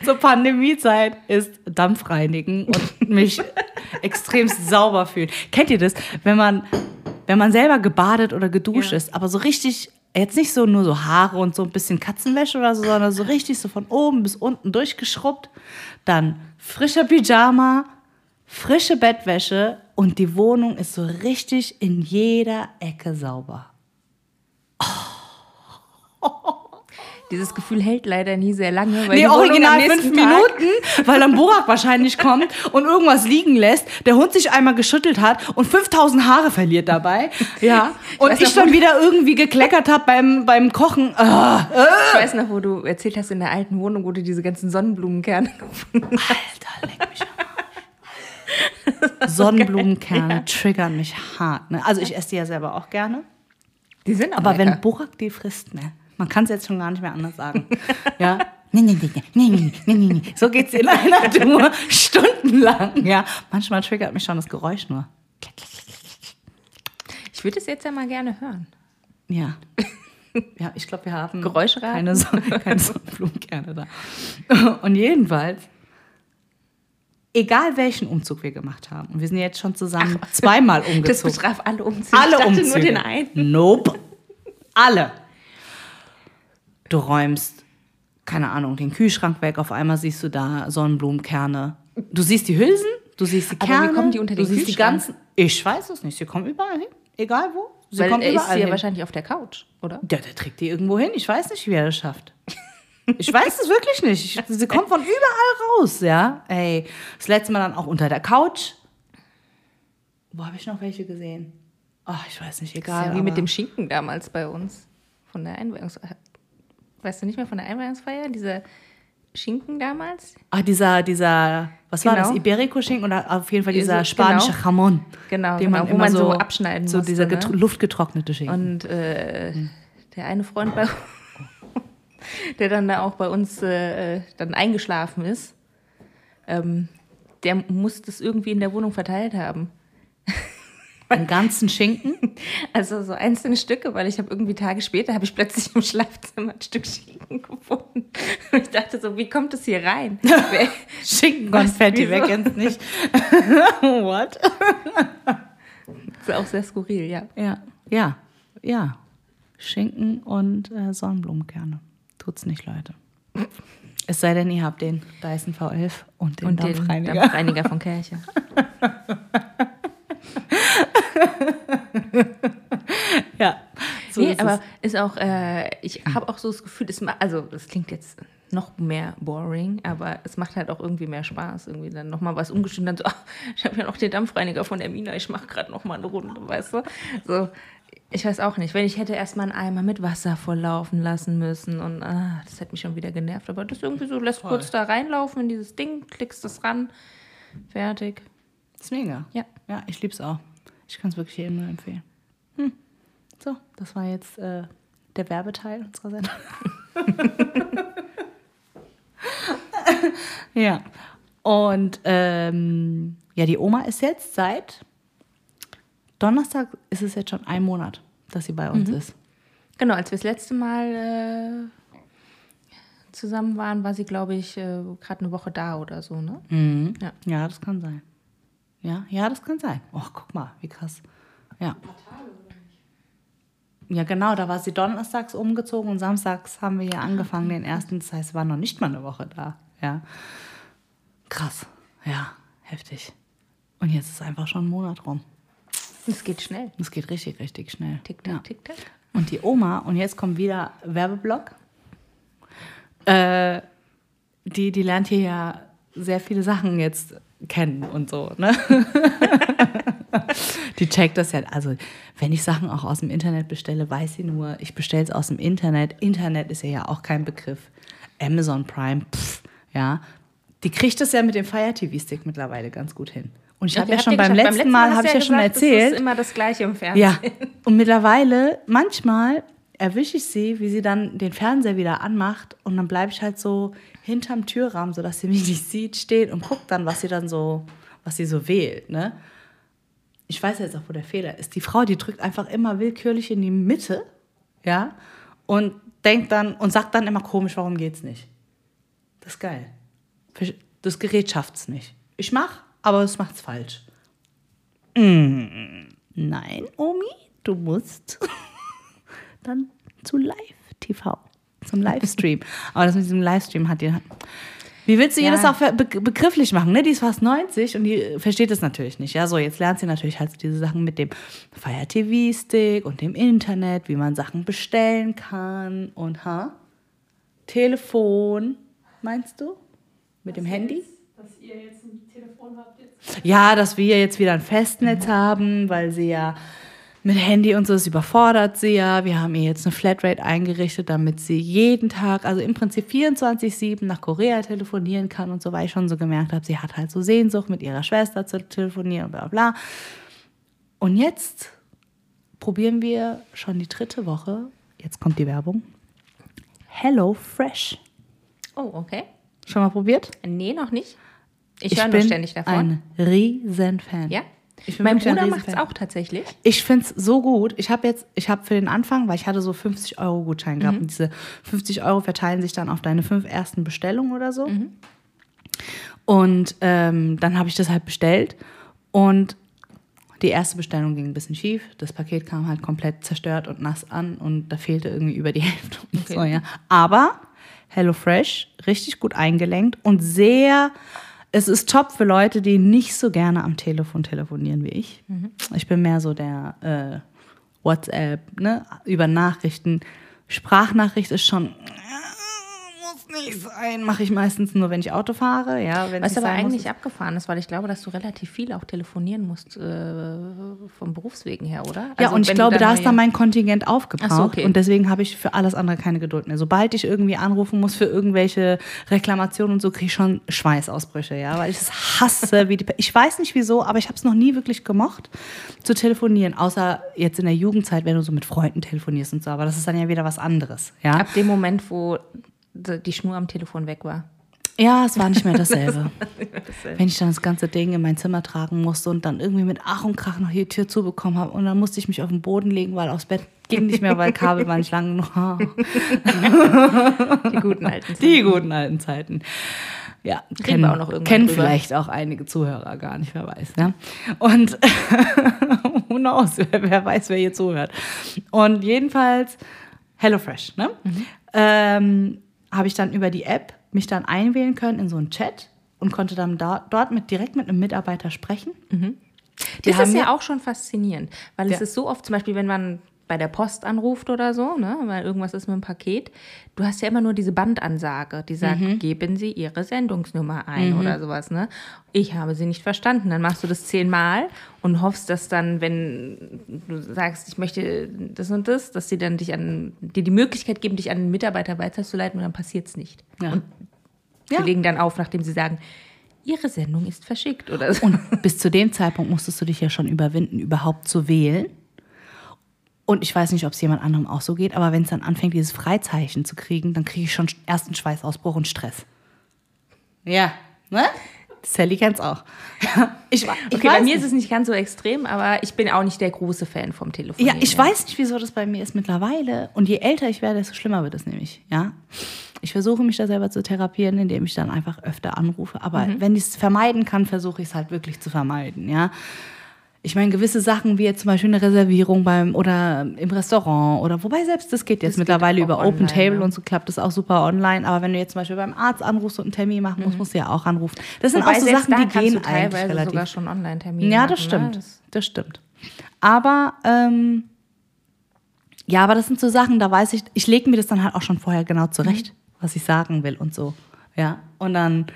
Speaker 2: zur Pandemiezeit ist Dampf reinigen und mich extremst sauber fühlen. Kennt ihr das? Wenn man, wenn man selber gebadet oder geduscht
Speaker 3: Ja.
Speaker 2: ist, aber so richtig, jetzt nicht so nur so Haare und so ein bisschen Katzenwäsche oder so, sondern so richtig so von oben bis unten durchgeschrubbt, dann frischer Pyjama, frische Bettwäsche und die Wohnung ist so richtig in jeder Ecke sauber.
Speaker 3: Dieses Gefühl hält leider nie sehr lange. Weil
Speaker 2: Nee, original fünf Minuten, weil dann Burak wahrscheinlich kommt und irgendwas liegen lässt, der Hund sich einmal geschüttelt hat und 5000 Haare verliert dabei. Ja. Und ich,
Speaker 3: noch,
Speaker 2: dann wieder irgendwie gekleckert habe beim, beim Kochen. Ah,
Speaker 3: Ich weiß noch, wo du erzählt hast in der alten Wohnung, wo du diese ganzen Sonnenblumenkerne gefunden hast.
Speaker 2: Alter, leck mich am. Sonnenblumenkerne triggern mich hart. Ne? Also ich esse die ja selber auch gerne.
Speaker 3: Die sind
Speaker 2: Aber
Speaker 3: aber
Speaker 2: wenn. Burak die frisst, ne? Man kann es jetzt schon gar nicht mehr anders sagen. ja. Nee, nee, nee, nee, nee, nee, nee. So geht's in einer Tour stundenlang. Ja. Manchmal triggert mich schon das Geräusch nur.
Speaker 3: Ich würde es jetzt ja mal gerne hören.
Speaker 2: Ja. Ja, ich glaube, wir haben
Speaker 3: Geräuschraten?
Speaker 2: keine, Son keine Sonnenblumenkerne da. Und jedenfalls, egal welchen Umzug wir gemacht haben, und wir sind jetzt schon zusammen zweimal
Speaker 3: Das
Speaker 2: umgezogen.
Speaker 3: betraf alle Umzüge.
Speaker 2: Alle
Speaker 3: ich
Speaker 2: Umzüge.
Speaker 3: nur den einen.
Speaker 2: Nope. Alle. Du räumst, keine Ahnung, den Kühlschrank weg. Auf einmal siehst du da Sonnenblumenkerne. Du siehst die Hülsen, du siehst die
Speaker 3: Aber wie
Speaker 2: Kerne.
Speaker 3: kommen die unter
Speaker 2: du
Speaker 3: den
Speaker 2: siehst die ganzen. Ich weiß es nicht. Sie kommen überall hin. Egal wo. Sie
Speaker 3: Weil
Speaker 2: kommen
Speaker 3: er ist
Speaker 2: überall
Speaker 3: hier
Speaker 2: hin.
Speaker 3: wahrscheinlich auf der Couch, oder?
Speaker 2: Ja, der trägt die irgendwo hin. Ich weiß nicht, wie er das schafft. Ich weiß es wirklich nicht. Ich, sie kommt von überall raus, ja. Ey, das letzte Mal dann auch unter der Couch. Wo habe ich noch welche gesehen? Ach, ich weiß nicht,
Speaker 3: Das
Speaker 2: egal.
Speaker 3: ist ja wie mit dem Schinken damals bei uns. Von der Einweihungsfeier. Weißt du nicht mehr von der Einweihungsfeier? Dieser Schinken damals?
Speaker 2: Ah, dieser, dieser, was war
Speaker 3: Genau.
Speaker 2: das? Iberico-Schinken oder auf jeden Fall dieser
Speaker 3: so-
Speaker 2: spanische
Speaker 3: genau.
Speaker 2: Jamon.
Speaker 3: Genau,
Speaker 2: den man
Speaker 3: genau, wo
Speaker 2: immer
Speaker 3: man so abschneiden
Speaker 2: So
Speaker 3: musste,
Speaker 2: dieser
Speaker 3: ne?
Speaker 2: getro- luftgetrocknete Schinken.
Speaker 3: Und äh, der eine Freund bei der dann da auch bei uns äh, dann eingeschlafen ist, ähm, der muss das irgendwie in der Wohnung verteilt haben.
Speaker 2: Den ganzen Schinken.
Speaker 3: Also so einzelne Stücke, weil ich habe irgendwie Tage später habe ich plötzlich im Schlafzimmer ein Stück Schinken gefunden. Und ich dachte so, wie kommt das hier rein? Wer-
Speaker 2: Schinkenkonfetti, wer kennt's nicht? What?
Speaker 3: Das ist auch sehr skurril, ja.
Speaker 2: Ja, ja, ja. Schinken und äh, Sonnenblumenkerne. Tut's nicht, Leute. Es sei denn, ihr habt den Dyson V11 und den
Speaker 3: Und den
Speaker 2: Dampfreiniger.
Speaker 3: Dampfreiniger von Kirche.
Speaker 2: Ja, so
Speaker 3: nee,
Speaker 2: ist
Speaker 3: aber
Speaker 2: es.
Speaker 3: ist auch, äh, ich habe auch so das Gefühl, es also das klingt jetzt noch mehr boring, aber es macht halt auch irgendwie mehr Spaß, irgendwie dann nochmal was umgeschnitten, dann so, ach, ich habe ja noch den Dampfreiniger von der Mina, ich mache gerade nochmal eine Runde, weißt du? So, ich weiß auch nicht, wenn ich hätte erstmal einen Eimer mit Wasser volllaufen lassen müssen und ah, das hätte mich schon wieder genervt, aber das irgendwie so, lässt kurz da reinlaufen in dieses Ding, klickst das ran, fertig.
Speaker 2: Ist mega.
Speaker 3: Ja.
Speaker 2: Ja, ich lieb's auch. Ich kann es wirklich jedem nur empfehlen. Hm. So, das war jetzt äh, der Werbeteil unserer Sendung. ja. Und ähm, ja, die Oma ist jetzt seit Donnerstag ist es jetzt schon ein Monat, dass sie bei uns ist.
Speaker 3: Genau, als wir das letzte Mal äh, zusammen waren, war sie, glaube ich, äh, gerade eine Woche da oder so, ne? Ja.
Speaker 2: Ja, das kann sein. Ja, ja, das kann sein. Oh, guck mal, wie krass. Ja. Ja, genau, da war sie donnerstags umgezogen und samstags haben wir ja angefangen, den ersten. Das heißt, war noch nicht mal eine Woche da. Ja. Krass. Ja, heftig. Und jetzt ist einfach schon ein Monat rum.
Speaker 3: Es geht schnell.
Speaker 2: Das geht richtig, richtig schnell.
Speaker 3: Tick-Tack,
Speaker 2: Ja.
Speaker 3: Tick-Tack.
Speaker 2: Und die Oma, und jetzt kommt wieder Werbeblock, äh, die, die lernt hier ja sehr viele Sachen jetzt kennen und so, ne? die checkt das ja. Also, wenn ich Sachen auch aus dem Internet bestelle, weiß sie nur, ich bestelle es aus dem Internet. Internet ist ja, ja auch kein Begriff. Amazon Prime, pff, ja. Die kriegt das ja mit dem Fire TV-Stick mittlerweile ganz gut hin. Und ich habe ja schon beim
Speaker 3: geschafft.
Speaker 2: letzten Mal, habe ich ja schon
Speaker 3: gesagt,
Speaker 2: erzählt,
Speaker 3: Das ist immer das Gleiche im Fernsehen.
Speaker 2: ja, und mittlerweile, manchmal erwische ich sie, wie sie dann den Fernseher wieder anmacht und dann bleibe ich halt so hinterm Türrahmen, sodass sie mich nicht sieht, steht und guckt dann, was sie dann so, was sie so wählt, ne? Ich weiß jetzt auch, wo der Fehler ist. Die Frau, die drückt einfach immer willkürlich in die Mitte, ja, und denkt dann und sagt dann immer komisch, warum geht's nicht? Das ist geil. Das Gerät schafft's nicht. Ich mach, aber es macht's falsch. Mm, nein, Omi, du musst dann zu Live-TV, zum Livestream. Aber das mit diesem Livestream hat ihr. Wie willst du ihr
Speaker 3: Ja.
Speaker 2: das auch be begrifflich machen? Ne? Die ist fast 90 und die versteht es natürlich nicht. Ja, so jetzt lernt sie natürlich halt diese Sachen mit dem Fire TV Stick und dem Internet, wie man Sachen bestellen kann und ha? Telefon, meinst du? Mit dem Handy?
Speaker 4: Dass ihr jetzt ein Telefon habt jetzt.
Speaker 2: Ja, dass wir jetzt wieder ein Festnetz haben, weil sie ja mit Handy und so ist überfordert sie ja. Wir haben ihr jetzt eine Flatrate eingerichtet, damit sie jeden Tag, also im Prinzip 24-7 nach Korea telefonieren kann und so, weil ich schon so gemerkt habe, sie hat halt so Sehnsucht, mit ihrer Schwester zu telefonieren und bla bla. Und jetzt probieren wir schon die dritte Woche, jetzt kommt die Werbung, Hello Fresh.
Speaker 3: Oh, okay.
Speaker 2: Schon mal probiert?
Speaker 3: Nee, noch nicht. Ich, höre nur ständig davon.
Speaker 2: ein Riesen-Fan.
Speaker 3: Ja? Mein Bruder macht es auch tatsächlich.
Speaker 2: Ich finde es so gut. Ich habe jetzt, ich habe für den Anfang, weil ich hatte so 50 Euro Gutschein gehabt. Und diese 50 Euro verteilen sich dann auf deine fünf ersten Bestellungen oder so. Und ähm, dann habe ich das halt bestellt. Und die erste Bestellung ging ein bisschen schief. Das Paket kam halt komplett zerstört und nass an und da fehlte irgendwie über die Hälfte.
Speaker 3: Okay.
Speaker 2: so, ja. Aber HelloFresh, richtig gut eingelenkt und sehr. Es ist top für Leute, die nicht so gerne am Telefon telefonieren wie ich. Ich bin mehr so der äh, WhatsApp, ne, über Nachrichten. Sprachnachricht ist schon, muss nicht sein. Mache ich meistens nur, wenn ich Auto fahre. Ja, wenn
Speaker 3: Was aber
Speaker 2: sein muss.
Speaker 3: eigentlich abgefahren ist, weil ich glaube, dass du relativ viel auch telefonieren musst äh, vom Berufswegen her, oder?
Speaker 2: Ja,
Speaker 3: Also
Speaker 2: und ich glaube, da ist dann mein Kontingent aufgebraucht.
Speaker 3: So, okay.
Speaker 2: Und deswegen habe ich für alles andere keine Geduld mehr. Sobald ich irgendwie anrufen muss für irgendwelche Reklamationen und so, kriege ich schon Schweißausbrüche, ja, weil ich es hasse. Wie die, ich weiß nicht wieso, aber ich habe es noch nie wirklich gemocht, zu telefonieren. Außer jetzt in der Jugendzeit, wenn du so mit Freunden telefonierst und so. Aber das ist dann ja wieder was anderes, ja.
Speaker 3: Ab dem Moment, wo die Schnur am Telefon weg war.
Speaker 2: Ja, es war nicht mehr dasselbe. Wenn ich dann das ganze Ding in mein Zimmer tragen musste und dann irgendwie mit Ach und Krach noch die Tür zubekommen habe und dann musste ich mich auf den Boden legen, weil aufs Bett ging nicht mehr, weil Kabel war nicht lang genug.
Speaker 3: Die guten alten Zeiten.
Speaker 2: Die guten alten Zeiten. Ja, kennen,
Speaker 3: wir auch noch
Speaker 2: kennen
Speaker 3: drüber.
Speaker 2: vielleicht auch einige Zuhörer gar nicht, wer weiß. Ne? Und who knows, wer, wer weiß, wer hier zuhört. Und jedenfalls HelloFresh, ne?
Speaker 3: Mhm.
Speaker 2: Ähm, habe ich dann über die App mich dann einwählen können in so einen Chat und konnte dann da, dort mit, direkt mit einem Mitarbeiter sprechen. Die
Speaker 3: Das ist
Speaker 2: mir-
Speaker 3: ja auch schon faszinierend, weil es
Speaker 2: Ja.
Speaker 3: ist so oft, zum Beispiel, wenn man bei der Post anruft oder so, ne, weil irgendwas ist mit dem Paket, du hast ja immer nur diese Bandansage, die sagt,
Speaker 2: Mhm.
Speaker 3: geben Sie Ihre Sendungsnummer ein oder sowas, ne? Ich habe sie nicht verstanden. Dann machst du das zehnmal und hoffst, dass dann, wenn du sagst, ich möchte das und das, dass sie dann dich an, dir die Möglichkeit geben, dich an den Mitarbeiter weiterzuleiten und dann passiert es nicht.
Speaker 2: Ja.
Speaker 3: Und
Speaker 2: Ja.
Speaker 3: sie legen dann auf, nachdem sie sagen, Ihre Sendung ist verschickt oder so.
Speaker 2: Und bis zu dem Zeitpunkt musstest du dich ja schon überwinden, überhaupt zu wählen. Und ich weiß nicht, ob es jemand anderem auch so geht, aber wenn es dann anfängt, dieses Freizeichen zu kriegen, dann kriege ich schon ersten Schweißausbruch und Stress. Ja, ne? Sally kennt's auch. Ich, ich
Speaker 3: Okay, bei mir
Speaker 2: nicht.
Speaker 3: ist es nicht ganz so extrem, aber ich bin auch nicht der große Fan vom Telefonieren.
Speaker 2: Ja, ich weiß nicht, wieso das bei mir ist mittlerweile. Und je älter ich werde, desto schlimmer wird es nämlich. Ja? Ich versuche mich da selber zu therapieren, indem ich dann einfach öfter anrufe. Aber wenn ich es vermeiden kann, versuche ich es halt wirklich zu vermeiden. Ja? Ich meine, gewisse Sachen wie jetzt zum Beispiel eine Reservierung beim oder im Restaurant oder wobei selbst das geht jetzt
Speaker 3: Das geht
Speaker 2: mittlerweile
Speaker 3: auch
Speaker 2: über
Speaker 3: online,
Speaker 2: Open Table
Speaker 3: ja.
Speaker 2: und so klappt das auch super online. Aber wenn du jetzt zum Beispiel beim Arzt anrufst und einen Termin machen musst, musst du ja auch anrufen. Das sind
Speaker 3: Wobei
Speaker 2: auch so Sachen, die gehen
Speaker 3: du
Speaker 2: eigentlich
Speaker 3: teilweise
Speaker 2: relativ.
Speaker 3: sogar schon Online-Termine
Speaker 2: Ja,
Speaker 3: machen,
Speaker 2: das
Speaker 3: ne?
Speaker 2: stimmt.
Speaker 3: Das-
Speaker 2: Das stimmt. Aber ähm, ja, aber das sind so Sachen, da weiß ich, ich lege mir das dann halt auch schon vorher genau zurecht, was ich sagen will und so. Ja. Und dann,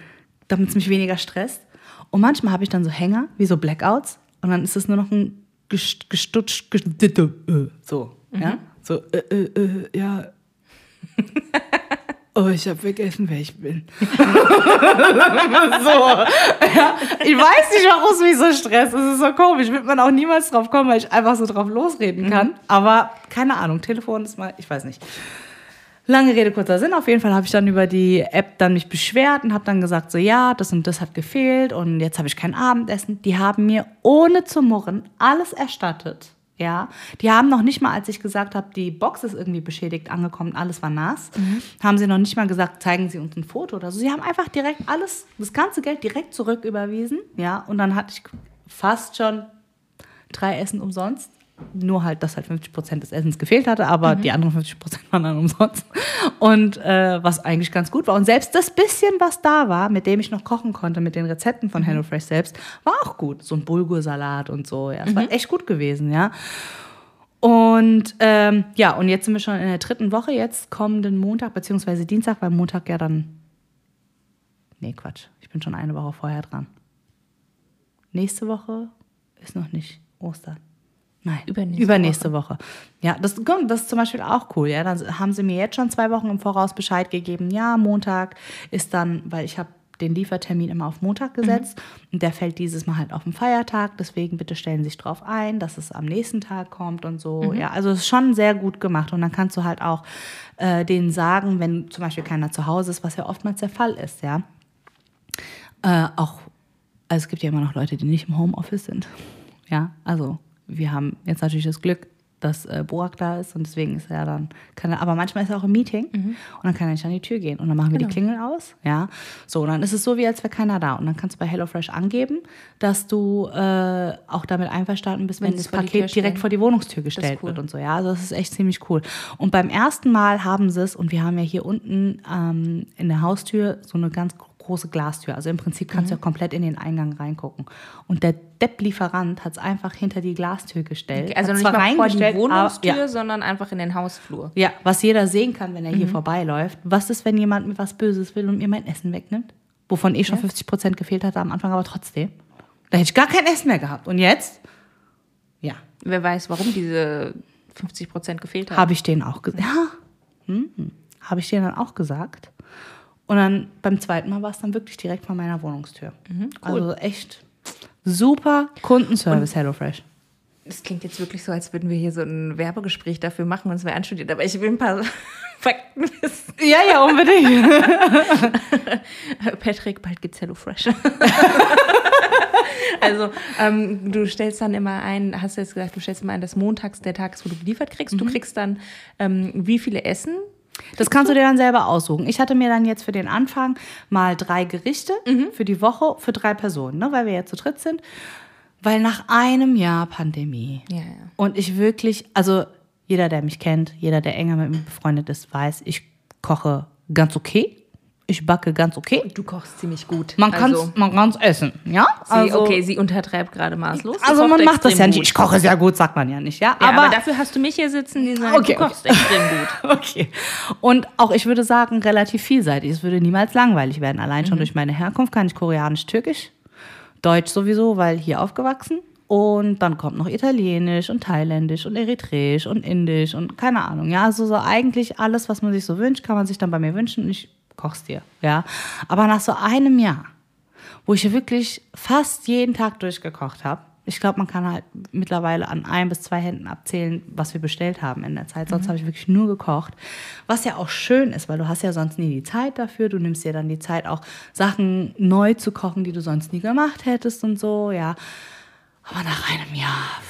Speaker 2: damit es mich weniger stresst. Und manchmal habe ich dann so Hänger, wie so Blackouts. Und dann ist es nur noch ein gest- gestutsch, gest- äh, so. Ja. So, äh, äh, äh, ja. Oh, ich habe vergessen, wer ich bin. so. Ja, ich weiß nicht, warum es mich so stresst. Es ist so komisch. Wird man auch niemals drauf kommen, weil ich einfach so drauf losreden kann. Aber keine Ahnung, Telefon ist mal, ich weiß nicht. Lange Rede, kurzer Sinn. Auf jeden Fall habe ich dann über die App dann mich beschwert und habe dann gesagt, so ja, das und das hat gefehlt und jetzt habe ich kein Abendessen. Die haben mir ohne zu murren alles erstattet. Ja, die haben noch nicht mal, als ich gesagt habe, die Box ist irgendwie beschädigt angekommen, alles war nass, haben sie noch nicht mal gesagt, zeigen Sie uns ein Foto oder so. Sie haben einfach direkt alles, das ganze Geld direkt zurücküberwiesen. Ja, und dann hatte ich fast schon drei Essen umsonst. Nur halt, dass halt 50 Prozent des Essens gefehlt hatte, aber die anderen 50 Prozent waren dann umsonst. Und äh, was eigentlich ganz gut war. Und selbst das bisschen, was da war, mit dem ich noch kochen konnte, mit den Rezepten von HelloFresh selbst, war auch gut. So ein Bulgursalat und so. Ja, es war echt gut gewesen, ja. Und ähm, ja, und jetzt sind wir schon in der dritten Woche, jetzt kommenden Montag, beziehungsweise Dienstag, weil Montag ja dann. Nee, Quatsch. Ich bin schon eine Woche vorher dran. Nächste Woche ist noch nicht Ostern. Nein,
Speaker 3: Übernächste
Speaker 2: übernächste Woche. Ja, das, das ist zum Beispiel auch cool. Ja, dann haben sie mir jetzt schon zwei Wochen im Voraus Bescheid gegeben. Ja, Montag ist dann, weil ich habe den Liefertermin immer auf Montag gesetzt und der fällt dieses Mal halt auf den Feiertag. Deswegen bitte stellen Sie sich drauf ein, dass es am nächsten Tag kommt und so. Ja, also es ist schon sehr gut gemacht und dann kannst du halt auch äh, denen sagen, wenn zum Beispiel keiner zu Hause ist, was ja oftmals der Fall ist, ja. Äh, auch, also es gibt ja immer noch Leute, die nicht im Homeoffice sind. Ja, also wir haben jetzt natürlich das Glück, dass äh, Boak da ist und deswegen ist er dann, kann er, aber manchmal ist er auch im Meeting und dann kann er nicht an die Tür gehen und dann machen wir die Klingel aus, ja. So, und dann ist es so, wie als wäre keiner da und dann kannst du bei HelloFresh angeben, dass du äh, auch damit einverstanden bist, wenn,
Speaker 3: Wenn
Speaker 2: das Paket direkt vor die Wohnungstür gestellt
Speaker 3: cool.
Speaker 2: wird und so, ja. Also das ist echt ziemlich cool. Und beim ersten Mal haben sie es, und wir haben ja hier unten ähm, in der Haustür so eine ganz große Glastür. Also im Prinzip kannst du ja komplett in den Eingang reingucken. Und der Depp-Lieferant hat es einfach hinter die Glastür gestellt.
Speaker 3: Also
Speaker 2: hat
Speaker 3: nicht mal vor die Wohnungstür,
Speaker 2: aber- ja.
Speaker 3: sondern einfach in den Hausflur.
Speaker 2: Ja, was jeder sehen kann, wenn er hier vorbeiläuft. Was ist, wenn jemand mir was Böses will und mir mein Essen wegnimmt? Wovon eh schon 50 Prozent gefehlt hatte am Anfang, aber trotzdem. Da hätte ich gar kein Essen mehr gehabt. Und jetzt? Ja,
Speaker 3: Wer weiß, warum diese 50 Prozent gefehlt haben.
Speaker 2: habe ich denen auch gesagt. Ja, hm, habe ich denen dann auch gesagt. Und dann beim zweiten Mal war es dann wirklich direkt vor meiner Wohnungstür. Also echt super Kundenservice, HelloFresh.
Speaker 3: Es klingt jetzt wirklich so, als würden wir hier so ein Werbegespräch dafür machen und es wäre anstudiert. Aber ich will ein paar Fakten wissen.
Speaker 2: Ja, ja, unbedingt.
Speaker 3: Patrick, bald gibt's HelloFresh. also, ähm, du stellst dann immer ein, hast du jetzt gesagt, du stellst immer ein, dass montags der Tag ist, wo du geliefert kriegst. Du kriegst dann ähm, wie viele Essen?
Speaker 2: Das kannst du dir dann selber aussuchen. Ich hatte mir dann jetzt für den Anfang mal drei Gerichte für die Woche für drei Personen, ne, weil wir jetzt zu dritt sind. Weil nach einem Jahr Pandemie
Speaker 3: Ja, ja.
Speaker 2: und ich wirklich, also jeder, der mich kennt, jeder, der enger mit mir befreundet ist, weiß, ich koche ganz okay. Ich backe ganz okay.
Speaker 3: Du kochst ziemlich gut.
Speaker 2: Man kann
Speaker 3: also,
Speaker 2: man kann's essen, ja?
Speaker 3: sie, okay, sie untertreibt gerade maßlos.
Speaker 2: Also man macht das ja nicht.
Speaker 3: gut.
Speaker 2: Ich koche sehr gut, sagt man ja nicht, ja?
Speaker 3: Ja, aber, dafür hast du mich hier sitzen, die sagen,
Speaker 2: Okay,
Speaker 3: du kochst extrem gut.
Speaker 2: Okay. Und auch, ich würde sagen, relativ vielseitig. Es würde niemals langweilig werden. Allein
Speaker 3: Mhm.
Speaker 2: schon durch meine Herkunft kann ich Koreanisch, Türkisch, Deutsch sowieso, weil hier aufgewachsen. Und dann kommt noch Italienisch und Thailändisch und Eritreisch und Indisch und keine Ahnung. Ja, also so eigentlich alles, was man sich so wünscht, kann man sich dann bei mir wünschen ich koch's dir. Ja. Aber nach so einem Jahr, wo ich wirklich fast jeden Tag durchgekocht habe. Ich glaube, man kann halt mittlerweile an ein bis zwei Händen abzählen, was wir bestellt haben in der Zeit. Sonst habe ich wirklich nur gekocht. Was ja auch schön ist, weil du hast ja sonst nie die Zeit dafür. Du nimmst dir dann die Zeit, auch Sachen neu zu kochen, die du sonst nie gemacht hättest und so, ja. Aber nach einem Jahr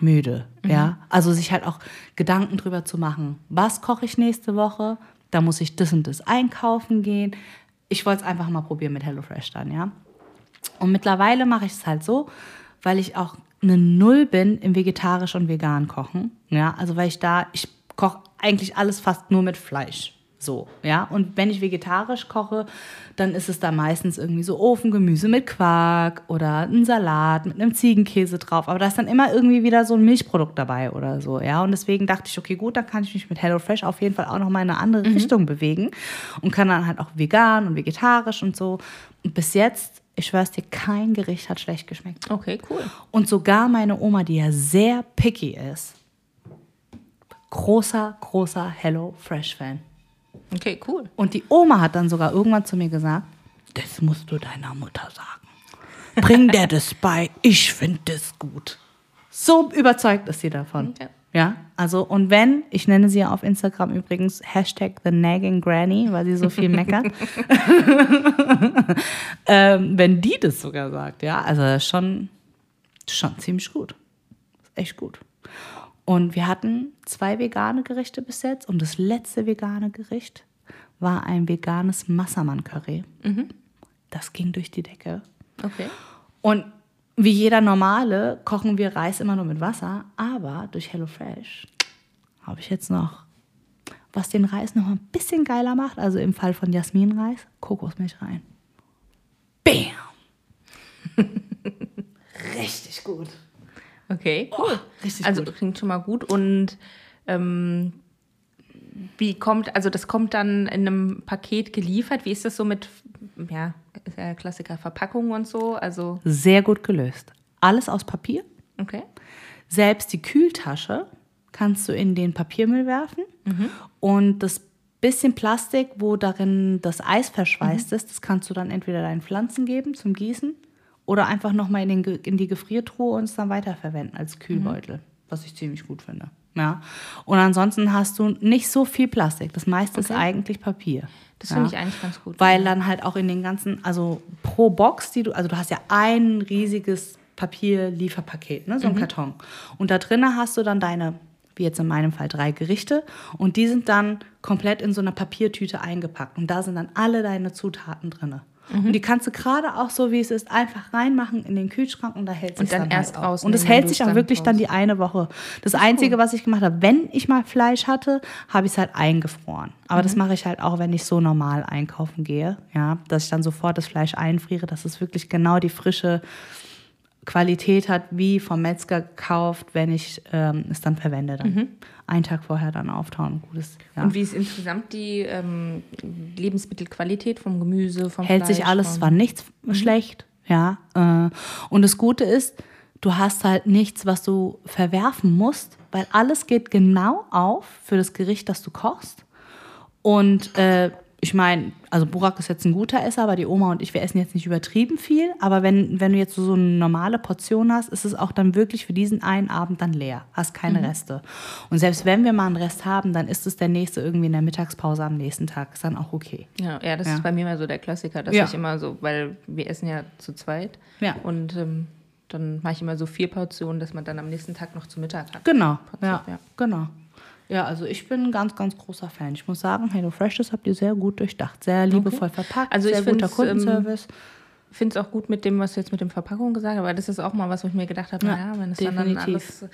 Speaker 2: müde, ja. Also sich halt auch Gedanken drüber zu machen, was koche ich nächste Woche? Da muss ich das und das einkaufen gehen. Ich wollte es einfach mal probieren mit HelloFresh dann, ja. Und mittlerweile mache ich es halt so, weil ich auch eine Null bin im vegetarisch und vegan kochen. Ja, also weil ich da, ich koche eigentlich alles fast nur mit Fleisch. So, ja. Und wenn ich vegetarisch koche, dann ist es da meistens irgendwie so Ofengemüse mit Quark oder ein Salat mit einem Ziegenkäse drauf. Aber da ist dann immer irgendwie wieder so ein Milchprodukt dabei oder so, ja. Und deswegen dachte ich, okay, gut, dann kann ich mich mit HelloFresh auf jeden Fall auch nochmal in eine andere Richtung bewegen und kann dann halt auch vegan und vegetarisch und so. Und bis jetzt, ich schwör's dir, kein Gericht hat schlecht geschmeckt.
Speaker 3: Okay, cool.
Speaker 2: Und sogar meine Oma, die ja sehr picky ist, großer, großer Hello Fresh Fan.
Speaker 3: Okay, cool.
Speaker 2: Und die Oma hat dann sogar irgendwann zu mir gesagt, das musst du deiner Mutter sagen. Bring der das bei, ich finde das gut. So überzeugt ist sie davon.
Speaker 3: Ja.
Speaker 2: Ja, also und wenn, ich nenne sie auf Instagram übrigens Hashtag The Nagging Granny, weil sie so viel meckert. ähm, wenn die das sogar sagt, ja, also schon, schon ziemlich gut. Ist echt gut. Und wir hatten zwei vegane Gerichte bis jetzt und das letzte vegane Gericht war ein veganes Massaman-Curry. Das ging durch die Decke.
Speaker 3: Okay.
Speaker 2: Und wie jeder normale kochen wir Reis immer nur mit Wasser, aber durch HelloFresh habe ich jetzt noch, was den Reis noch ein bisschen geiler macht, also im Fall von Jasminreis, Kokosmilch rein. Bam! Richtig gut.
Speaker 3: Okay, cool.
Speaker 2: richtig
Speaker 3: also
Speaker 2: gut.
Speaker 3: klingt schon mal gut. Und ähm, wie kommt, also das kommt dann in einem Paket geliefert. Wie ist das so mit, ja, ist ja Klassiker, Verpackung und so? Also,
Speaker 2: Sehr gut gelöst. Alles aus Papier.
Speaker 3: okay.
Speaker 2: Selbst die Kühltasche kannst du in den Papiermüll werfen. Und das bisschen Plastik, wo darin das Eis verschweißt ist, das kannst du dann entweder deinen Pflanzen geben zum Gießen oder einfach nochmal in, den in die Gefriertruhe und es dann weiterverwenden als Kühlbeutel, was ich ziemlich gut finde. Ja. Und ansonsten hast du nicht so viel Plastik. Das meiste ist
Speaker 3: Okay.
Speaker 2: eigentlich Papier.
Speaker 3: Das finde ich eigentlich ganz gut.
Speaker 2: Weil dann halt auch in den ganzen, also pro Box, die du, also du hast ja ein riesiges Papierlieferpaket, ne, so ein Karton. Und da drinnen hast du dann deine, wie jetzt in meinem Fall, drei Gerichte. Und die sind dann komplett in so einer Papiertüte eingepackt. Und da sind dann alle deine Zutaten drin. Und die kannst du gerade auch so, wie es ist, einfach reinmachen in den Kühlschrank und da hält
Speaker 3: Und
Speaker 2: sich
Speaker 3: dann erst
Speaker 2: halt
Speaker 3: rausnehmen,
Speaker 2: Und es hält sich auch
Speaker 3: dann
Speaker 2: wirklich dann die eine Woche. Das Einzige, was ich gemacht habe, wenn ich mal Fleisch hatte, habe ich es halt eingefroren. Aber
Speaker 3: Mhm.
Speaker 2: das mache ich halt auch, wenn ich so normal einkaufen gehe, ja, dass ich dann sofort das Fleisch einfriere, dass es wirklich genau die frische Qualität hat, wie vom Metzger gekauft, wenn ich ähm, es dann verwende. Dann einen Tag vorher dann auftauen. Gutes, ja.
Speaker 3: Mhm. Und wie ist insgesamt die ähm, Lebensmittelqualität vom Gemüse, vom
Speaker 2: hält
Speaker 3: Fleisch?
Speaker 2: sich alles, es war nichts schlecht, ja. Äh, und das Gute ist, du hast halt nichts, was du verwerfen musst, weil alles geht genau auf für das Gericht, das du kochst. Und äh, ich meine, also Burak ist jetzt ein guter Esser, aber die Oma und ich, wir essen jetzt nicht übertrieben viel. Aber wenn, wenn du jetzt so eine normale Portion hast, ist es auch dann wirklich für diesen einen Abend dann leer. Hast keine Reste. Und selbst wenn wir mal einen Rest haben, dann ist es der nächste irgendwie in der Mittagspause am nächsten Tag. Ist dann auch okay.
Speaker 3: Ja, ja, das
Speaker 2: Ja.
Speaker 3: ist bei mir mal so der Klassiker, dass
Speaker 2: Ja.
Speaker 3: ich immer so, weil wir essen ja zu zweit.
Speaker 2: Ja.
Speaker 3: Und ähm, dann mache ich immer so vier Portionen, dass man dann am nächsten Tag noch zu Mittag hat.
Speaker 2: Genau,
Speaker 3: Prinzip,
Speaker 2: ja,
Speaker 3: ja.
Speaker 2: genau. Ja, also ich bin ein ganz, ganz großer Fan. Ich muss sagen, Hello Fresh, das habt ihr sehr gut durchdacht. Sehr liebevoll verpackt,
Speaker 3: Also ich
Speaker 2: sehr guter
Speaker 3: ähm,
Speaker 2: Kundenservice.
Speaker 3: Ich finde es auch gut mit dem, was du jetzt mit dem Verpackung gesagt hast, aber das ist auch mal was, wo ich mir gedacht habe,
Speaker 2: Ja,
Speaker 3: naja, wenn es dann, dann alles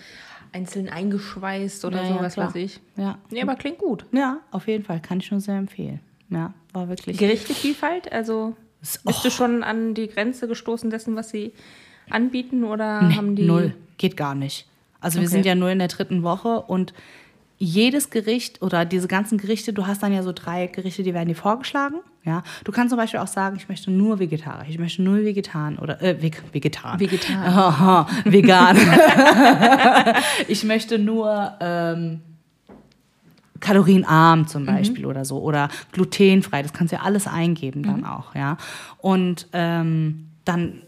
Speaker 3: einzeln eingeschweißt oder
Speaker 2: Ja,
Speaker 3: so,
Speaker 2: ja,
Speaker 3: was
Speaker 2: klar.
Speaker 3: weiß ich.
Speaker 2: ja.
Speaker 3: Nee, aber klingt gut.
Speaker 2: ja, auf jeden Fall. Kann ich nur sehr empfehlen. Ja, war wirklich.
Speaker 3: Gerichtevielfalt, also
Speaker 2: Ist-
Speaker 3: bist du schon an die Grenze gestoßen dessen, was sie anbieten oder
Speaker 2: Nee,
Speaker 3: haben die
Speaker 2: null. Geht gar nicht. Also wir
Speaker 3: Okay.
Speaker 2: sind ja nur in der dritten Woche und jedes Gericht oder diese ganzen Gerichte, du hast dann ja so drei Gerichte, die werden dir vorgeschlagen. Ja, du kannst zum Beispiel auch sagen, ich möchte nur vegetarisch, ich möchte nur vegetan oder äh, Veg vegetan.
Speaker 3: Vegetan.
Speaker 2: Aha, vegan. ich möchte nur ähm, kalorienarm zum Beispiel oder so oder glutenfrei. Das kannst du ja alles eingeben dann auch, ja. Und ähm, dann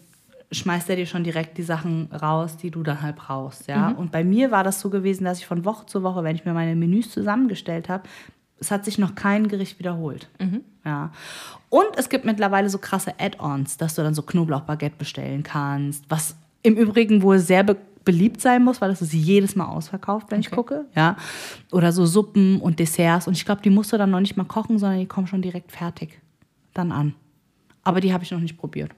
Speaker 2: schmeißt er dir schon direkt die Sachen raus, die du dann halt brauchst, ja. Und bei mir war das so gewesen, dass ich von Woche zu Woche, wenn ich mir meine Menüs zusammengestellt habe, es hat sich noch kein Gericht wiederholt. Ja. Und es gibt mittlerweile so krasse Add-ons, dass du dann so Knoblauchbaguette bestellen kannst, was im Übrigen wohl sehr be beliebt sein muss, weil das ist jedes Mal ausverkauft, wenn ich
Speaker 3: Okay.
Speaker 2: gucke. Ja. Oder so Suppen und Desserts. Und ich glaube, die musst du dann noch nicht mal kochen, sondern die kommen schon direkt fertig dann an. Aber die habe ich noch nicht probiert.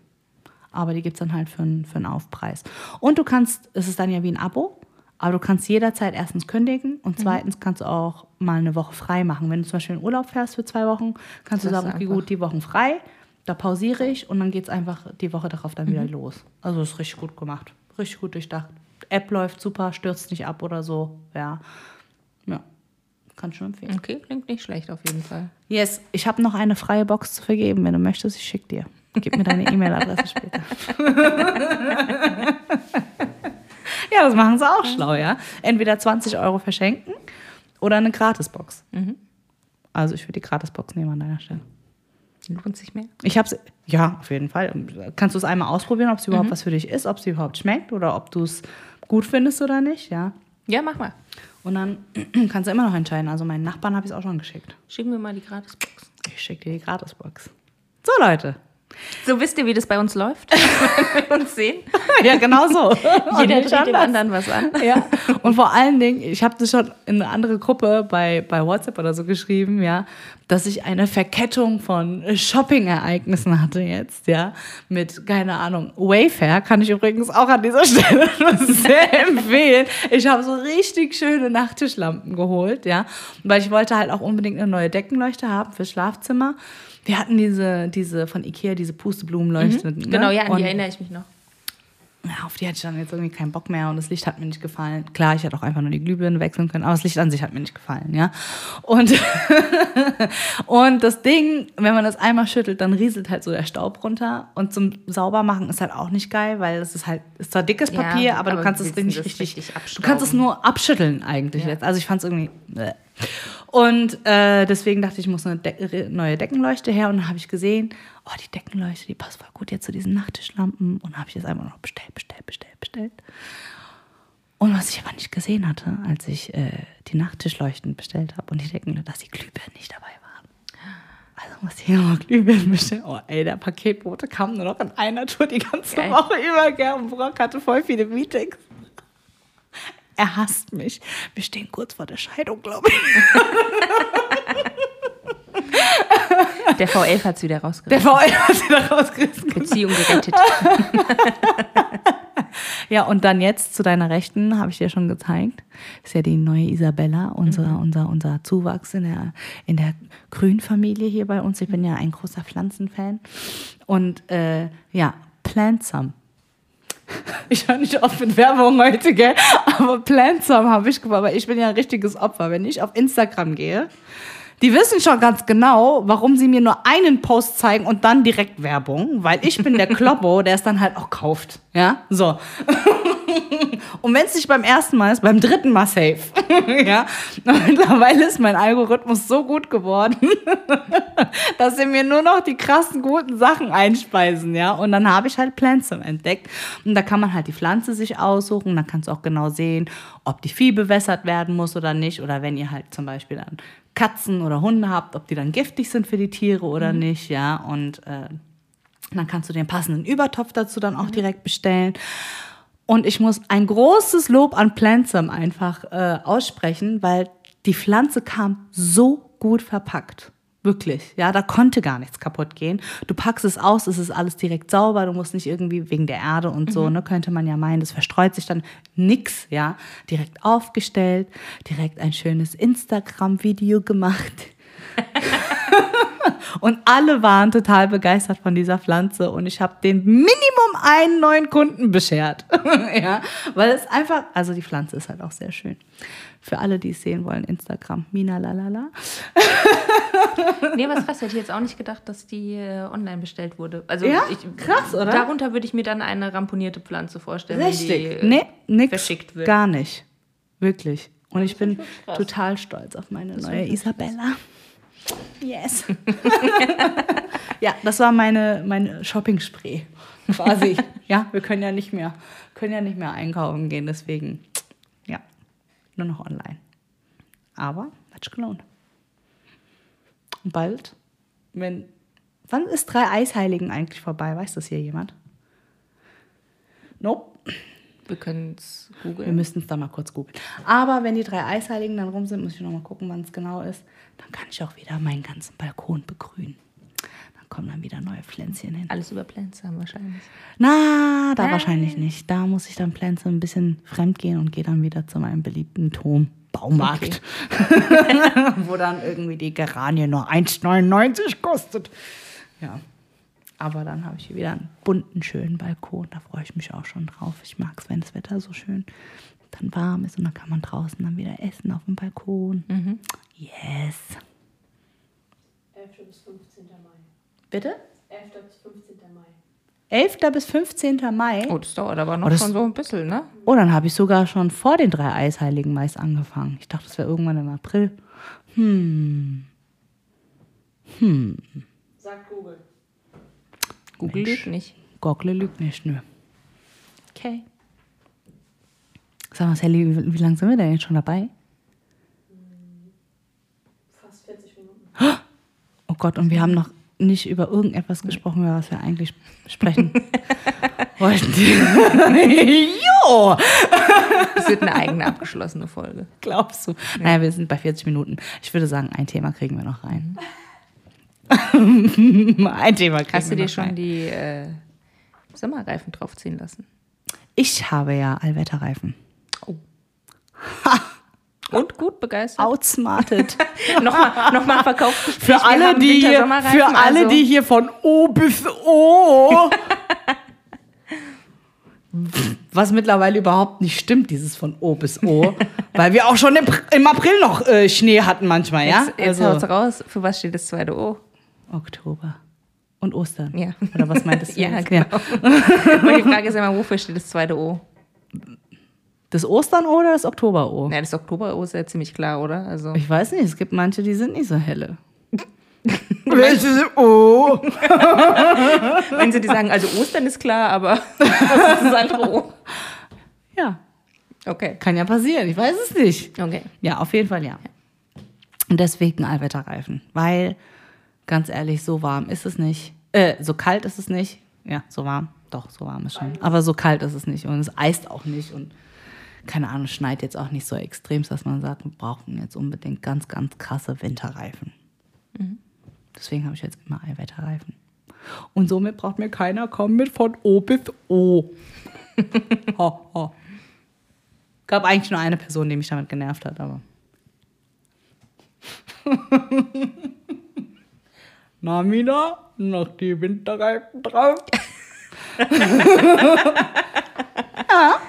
Speaker 2: Aber die gibt es dann halt für, einen- für einen Aufpreis. Und du kannst, es ist dann ja wie ein Abo, Aber du kannst jederzeit erstens kündigen und zweitens kannst du auch mal eine Woche frei machen. Wenn du zum Beispiel in Urlaub fährst für zwei Wochen, kannst du
Speaker 3: Sagst
Speaker 2: sagen,
Speaker 3: du
Speaker 2: okay,
Speaker 3: einfach.
Speaker 2: gut, die Wochen frei, da pausiere ich und dann geht es einfach die Woche darauf dann wieder los. Also ist richtig gut gemacht. Richtig gut durchdacht. App läuft super, stürzt nicht ab oder so. Ja. Ja. Kann schon empfehlen.
Speaker 3: Okay, klingt nicht schlecht auf jeden Fall.
Speaker 2: Yes, ich habe noch eine freie Box zu vergeben. Wenn du möchtest, ich schicke dir. Gib mir deine E-Mail-Adresse später. ja, das machen sie auch schlau, ja. Entweder 20 Euro verschenken oder eine Gratisbox. Also ich würde die Gratisbox nehmen an deiner Stelle.
Speaker 3: Lohnt sich mehr?
Speaker 2: Ich habe ja, auf jeden Fall. Kannst du es einmal ausprobieren, ob es überhaupt was für dich ist, ob es überhaupt schmeckt oder ob du es gut findest oder nicht, ja.
Speaker 3: Ja, mach mal.
Speaker 2: Und dann kannst du immer noch entscheiden. Also meinen Nachbarn habe ich es auch schon geschickt.
Speaker 3: Schicken wir mal die Gratisbox.
Speaker 2: Ich schicke dir die Gratisbox. So, Leute.
Speaker 3: So wisst ihr, wie das bei uns läuft, wenn wir uns sehen.
Speaker 2: Ja, genau so.
Speaker 3: Jeder dreht dem anderen was an.
Speaker 2: Ja. Und vor allen Dingen, ich habe das schon in eine andere Gruppe bei, bei WhatsApp oder so geschrieben, ja, dass ich eine Verkettung von Shopping-Ereignissen hatte jetzt, ja, mit, keine Ahnung, Wayfair kann ich übrigens auch an dieser Stelle sehr empfehlen. Ich habe so richtig schöne Nachttischlampen geholt, ja, weil ich wollte halt auch unbedingt eine neue Deckenleuchte haben fürs Schlafzimmer. Wir hatten diese, diese von Ikea, diese Pusteblumenleuchte. ne?
Speaker 3: Genau, ja, an die erinnere ich mich noch.
Speaker 2: ja, auf die hatte ich dann jetzt irgendwie keinen Bock mehr und das Licht hat mir nicht gefallen. Klar, ich hätte auch einfach nur die Glühbirne wechseln können, aber das Licht an sich hat mir nicht gefallen, ja. Und, und das Ding, wenn man das einmal schüttelt, dann rieselt halt so der Staub runter und zum Saubermachen ist halt auch nicht geil, weil es ist halt, ist zwar dickes
Speaker 3: Ja,
Speaker 2: Papier, aber,
Speaker 3: aber
Speaker 2: du kannst
Speaker 3: du
Speaker 2: nicht richtig,
Speaker 3: richtig
Speaker 2: du kannst es nur abschütteln eigentlich
Speaker 3: Ja.
Speaker 2: jetzt. Also ich fand es irgendwie, bäh. Und äh, deswegen dachte ich, ich muss eine De neue Deckenleuchte her. Und dann habe ich gesehen, oh, die Deckenleuchte, die passt voll gut jetzt zu diesen Nachttischlampen. Und habe ich das einfach noch bestellt, bestellt, bestellt, bestellt. Und was ich aber nicht gesehen hatte, als ich äh, die Nachttischleuchten bestellt habe und die Deckenleuchte, dass die Glühbirnen nicht dabei waren. Also musste ich nochmal Glühbirnen bestellen. Oh ey, der Paketbote kam nur noch in einer Tour die ganze
Speaker 3: Geil.
Speaker 2: Woche über. Gell? Und Brock hatte voll viele Meetings. Er hasst mich. Wir stehen kurz vor der Scheidung, glaube ich.
Speaker 3: Der V11 hat es wieder
Speaker 2: Der
Speaker 3: rausgerissen.
Speaker 2: VR hat sie da rausgerissen.
Speaker 3: Beziehung gerettet.
Speaker 2: Ja, und dann jetzt zu deiner Rechten, habe ich dir schon gezeigt, ist ja die neue Isabella, unser,
Speaker 3: Mhm.
Speaker 2: unser, unser Zuwachs in der, in der Grünfamilie hier bei uns. Ich bin ja ein großer Pflanzenfan. Und äh, ja, Plant Some. Ich höre nicht oft mit Werbung heute, gell? Aber Plant Some habe ich gemacht, weil ich bin ja ein richtiges Opfer. Wenn ich auf Instagram gehe, die wissen schon ganz genau, warum sie mir nur einen Post zeigen und dann direkt Werbung, weil ich bin der Kloppo, der es dann halt auch kauft. Ja, so. Und wenn es nicht beim ersten Mal ist, beim dritten Mal safe. ja. Mittlerweile ist mein Algorithmus so gut geworden, dass sie mir nur noch die krassen guten Sachen einspeisen, ja. Und dann habe ich halt Pflanzen entdeckt. Und da kann man halt die Pflanze sich aussuchen. Dann kannst du auch genau sehen, ob die viel bewässert werden muss oder nicht. Oder wenn ihr halt zum Beispiel dann Katzen oder Hunde habt, ob die dann giftig sind für die Tiere oder nicht, ja. Und äh, dann kannst du den passenden Übertopf dazu dann auch direkt bestellen. Und ich muss ein großes Lob an Plantsum einfach äh, aussprechen, weil die Pflanze kam so gut verpackt. Wirklich. Ja, da konnte gar nichts kaputt gehen. Du packst es aus, es ist alles direkt sauber, du musst nicht irgendwie wegen der Erde und so, ne, könnte man ja meinen, das verstreut sich dann nix, ja. Direkt aufgestellt, direkt ein schönes Instagram-Video gemacht. Und alle waren total begeistert von dieser Pflanze und ich habe den Minimum einen neuen Kunden beschert. ja, weil es einfach, also die Pflanze ist halt auch sehr schön. Für alle, die es sehen wollen, Instagram, Mina lalala.
Speaker 3: Nee, was krass, hätte ich jetzt auch nicht gedacht, dass die äh, online bestellt wurde. Also
Speaker 2: Ja? Krass, oder?
Speaker 3: Darunter würde ich mir dann eine ramponierte Pflanze vorstellen.
Speaker 2: Richtig.
Speaker 3: Die,
Speaker 2: nee, nix.
Speaker 3: verschickt wird.
Speaker 2: Gar nicht. Wirklich. Und ich bin total stolz auf meine neue Isabella. Yes. ja, das war meine, meine Shopping-Spree. Quasi. ja, wir können ja nicht mehr, können ja nicht mehr einkaufen gehen, deswegen, nur noch online. Aber hat sich gelohnt. Und bald, wenn, wann ist drei Eisheiligen eigentlich vorbei? Weiß das hier jemand? Nope.
Speaker 3: Wir können es
Speaker 2: Wir
Speaker 3: googeln.
Speaker 2: müssten es da mal kurz googeln. Aber wenn die drei Eisheiligen dann rum sind, muss ich noch mal gucken, wann es genau ist. Dann kann ich auch wieder meinen ganzen Balkon begrünen. Dann kommen dann wieder neue Pflänzchen hin.
Speaker 3: Alles über haben wahrscheinlich.
Speaker 2: Na, da wahrscheinlich nicht. Da muss ich dann Pflänze ein bisschen fremd gehen und gehe dann wieder zu meinem beliebten Tom. Baumarkt. Wo dann irgendwie die Geranie nur 1,99 kostet. Ja. Aber dann habe ich hier wieder einen bunten, schönen Balkon. Da freue ich mich auch schon drauf. Ich mag es, wenn das Wetter so schön dann warm ist und dann kann man draußen dann wieder essen auf dem Balkon. Yes.
Speaker 4: 11. bis 15. Mai.
Speaker 2: Bitte?
Speaker 4: 11. bis 15. Mai.
Speaker 2: 11. bis 15. Mai.
Speaker 3: Oh, das dauert aber noch
Speaker 2: Oh, das-
Speaker 3: schon so ein bisschen, ne?
Speaker 2: Oh, dann habe ich sogar schon vor den drei Eisheiligen meist angefangen. Ich dachte, das wäre irgendwann im April.
Speaker 4: Sagt Google.
Speaker 3: Google
Speaker 2: Mensch.
Speaker 3: lügt nicht.
Speaker 2: Goggle lügt nicht, nö. Okay. Sag mal, Sally, wie, wie lange sind wir denn jetzt schon dabei?
Speaker 4: Fast 40 Minuten.
Speaker 2: Oh Gott, und wir haben noch nicht über irgendetwas gesprochen, über was wir eigentlich sprechen wollten. jo!
Speaker 3: Das wird eine eigene abgeschlossene Folge.
Speaker 2: Glaubst du? Naja, wir sind bei 40 Minuten. Ich würde sagen, ein Thema kriegen wir noch rein. ein Thema kriegen
Speaker 3: Hast du
Speaker 2: wir
Speaker 3: dir
Speaker 2: noch
Speaker 3: schon
Speaker 2: rein.
Speaker 3: die äh, Sommerreifen draufziehen lassen?
Speaker 2: Ich habe ja Allwetterreifen.
Speaker 3: Und gut begeistert?
Speaker 2: Outsmarted.
Speaker 3: nochmal, nochmal Verkaufsgespräch.
Speaker 2: Für alle, die hier, für alle,
Speaker 3: also-
Speaker 2: die hier von O bis O. Was mittlerweile überhaupt nicht stimmt, dieses von O bis O. weil wir auch schon im, im April noch äh, Schnee hatten manchmal, ja?
Speaker 3: Jetzt, jetzt haut's raus. Für was steht das zweite O?
Speaker 2: Oktober. Und Ostern.
Speaker 3: Ja.
Speaker 2: Oder was meintest du?
Speaker 3: Ja,
Speaker 2: jetzt?
Speaker 3: genau. Und die Frage ist immer, wofür steht das zweite O?
Speaker 2: Das Ostern O oder das Oktober O?
Speaker 3: Na, das Oktober-O ist ja ziemlich klar, oder? Also,
Speaker 2: Ich weiß nicht, es gibt manche, die sind nicht so helle. Welches O?
Speaker 3: wenn sie die sagen, also Ostern ist klar, aber was ist das andere O?
Speaker 2: Ja,
Speaker 3: Okay.
Speaker 2: kann ja passieren, ich weiß es nicht.
Speaker 3: Okay.
Speaker 2: Ja, auf jeden Fall ja. Und deswegen Allwetterreifen, weil ganz ehrlich, so warm ist es nicht. Äh, so kalt ist es nicht. Ja, so warm. Doch, so warm ist schon. Aber so kalt ist es nicht und es eist auch nicht und keine Ahnung, schneit jetzt auch nicht so extrem, dass man sagt, wir brauchen jetzt unbedingt ganz, ganz krasse Winterreifen. Deswegen habe ich jetzt immer Allwetterreifen. Und somit braucht mir keiner kommen mit von O bis O. ho, ho. Gab eigentlich nur eine Person, die mich damit genervt hat, aber. Na, Mina, noch die Winterreifen drauf. ja,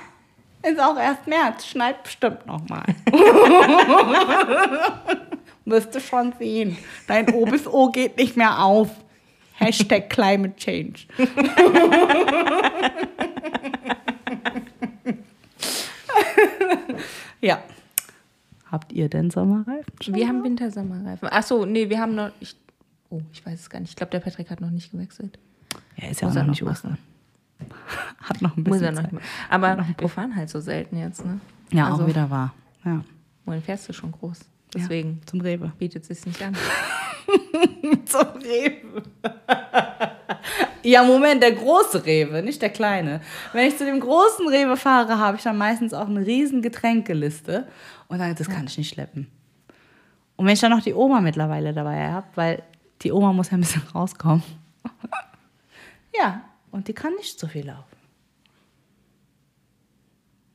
Speaker 2: ist auch erst März, schneit bestimmt noch mal. Wirst du schon sehen. Dein O bis O geht nicht mehr auf. Hashtag Climate Change. ja. Habt ihr denn Sommerreifen? schon?
Speaker 3: Wir haben Winter-Sommerreifen. Achso, nee, wir haben noch. Ich, oh, ich weiß es gar nicht. Ich glaube, der Patrick hat noch nicht gewechselt.
Speaker 2: Ja, ist ja
Speaker 3: Muss
Speaker 2: auch
Speaker 3: er
Speaker 2: noch nicht
Speaker 3: noch
Speaker 2: Ostern. Hat noch ein bisschen
Speaker 3: Muss er noch
Speaker 2: Zeit.
Speaker 3: Aber wir fahren halt so selten jetzt, ne?
Speaker 2: Ja,
Speaker 3: Also,
Speaker 2: auch wieder wahr. Ja,
Speaker 3: Wohin fährst du schon groß? Deswegen
Speaker 2: zum Rewe.
Speaker 3: bietet es sich nicht an.
Speaker 2: Zum Rewe. ja, Moment, der große Rewe, nicht der kleine. Wenn ich zu dem großen Rewe fahre, habe ich dann meistens auch eine riesen Getränkeliste. Und dann, das kann ich nicht schleppen. Und wenn ich dann noch die Oma mittlerweile dabei habe, weil die Oma muss ja ein bisschen rauskommen. ja, und die kann nicht so viel laufen.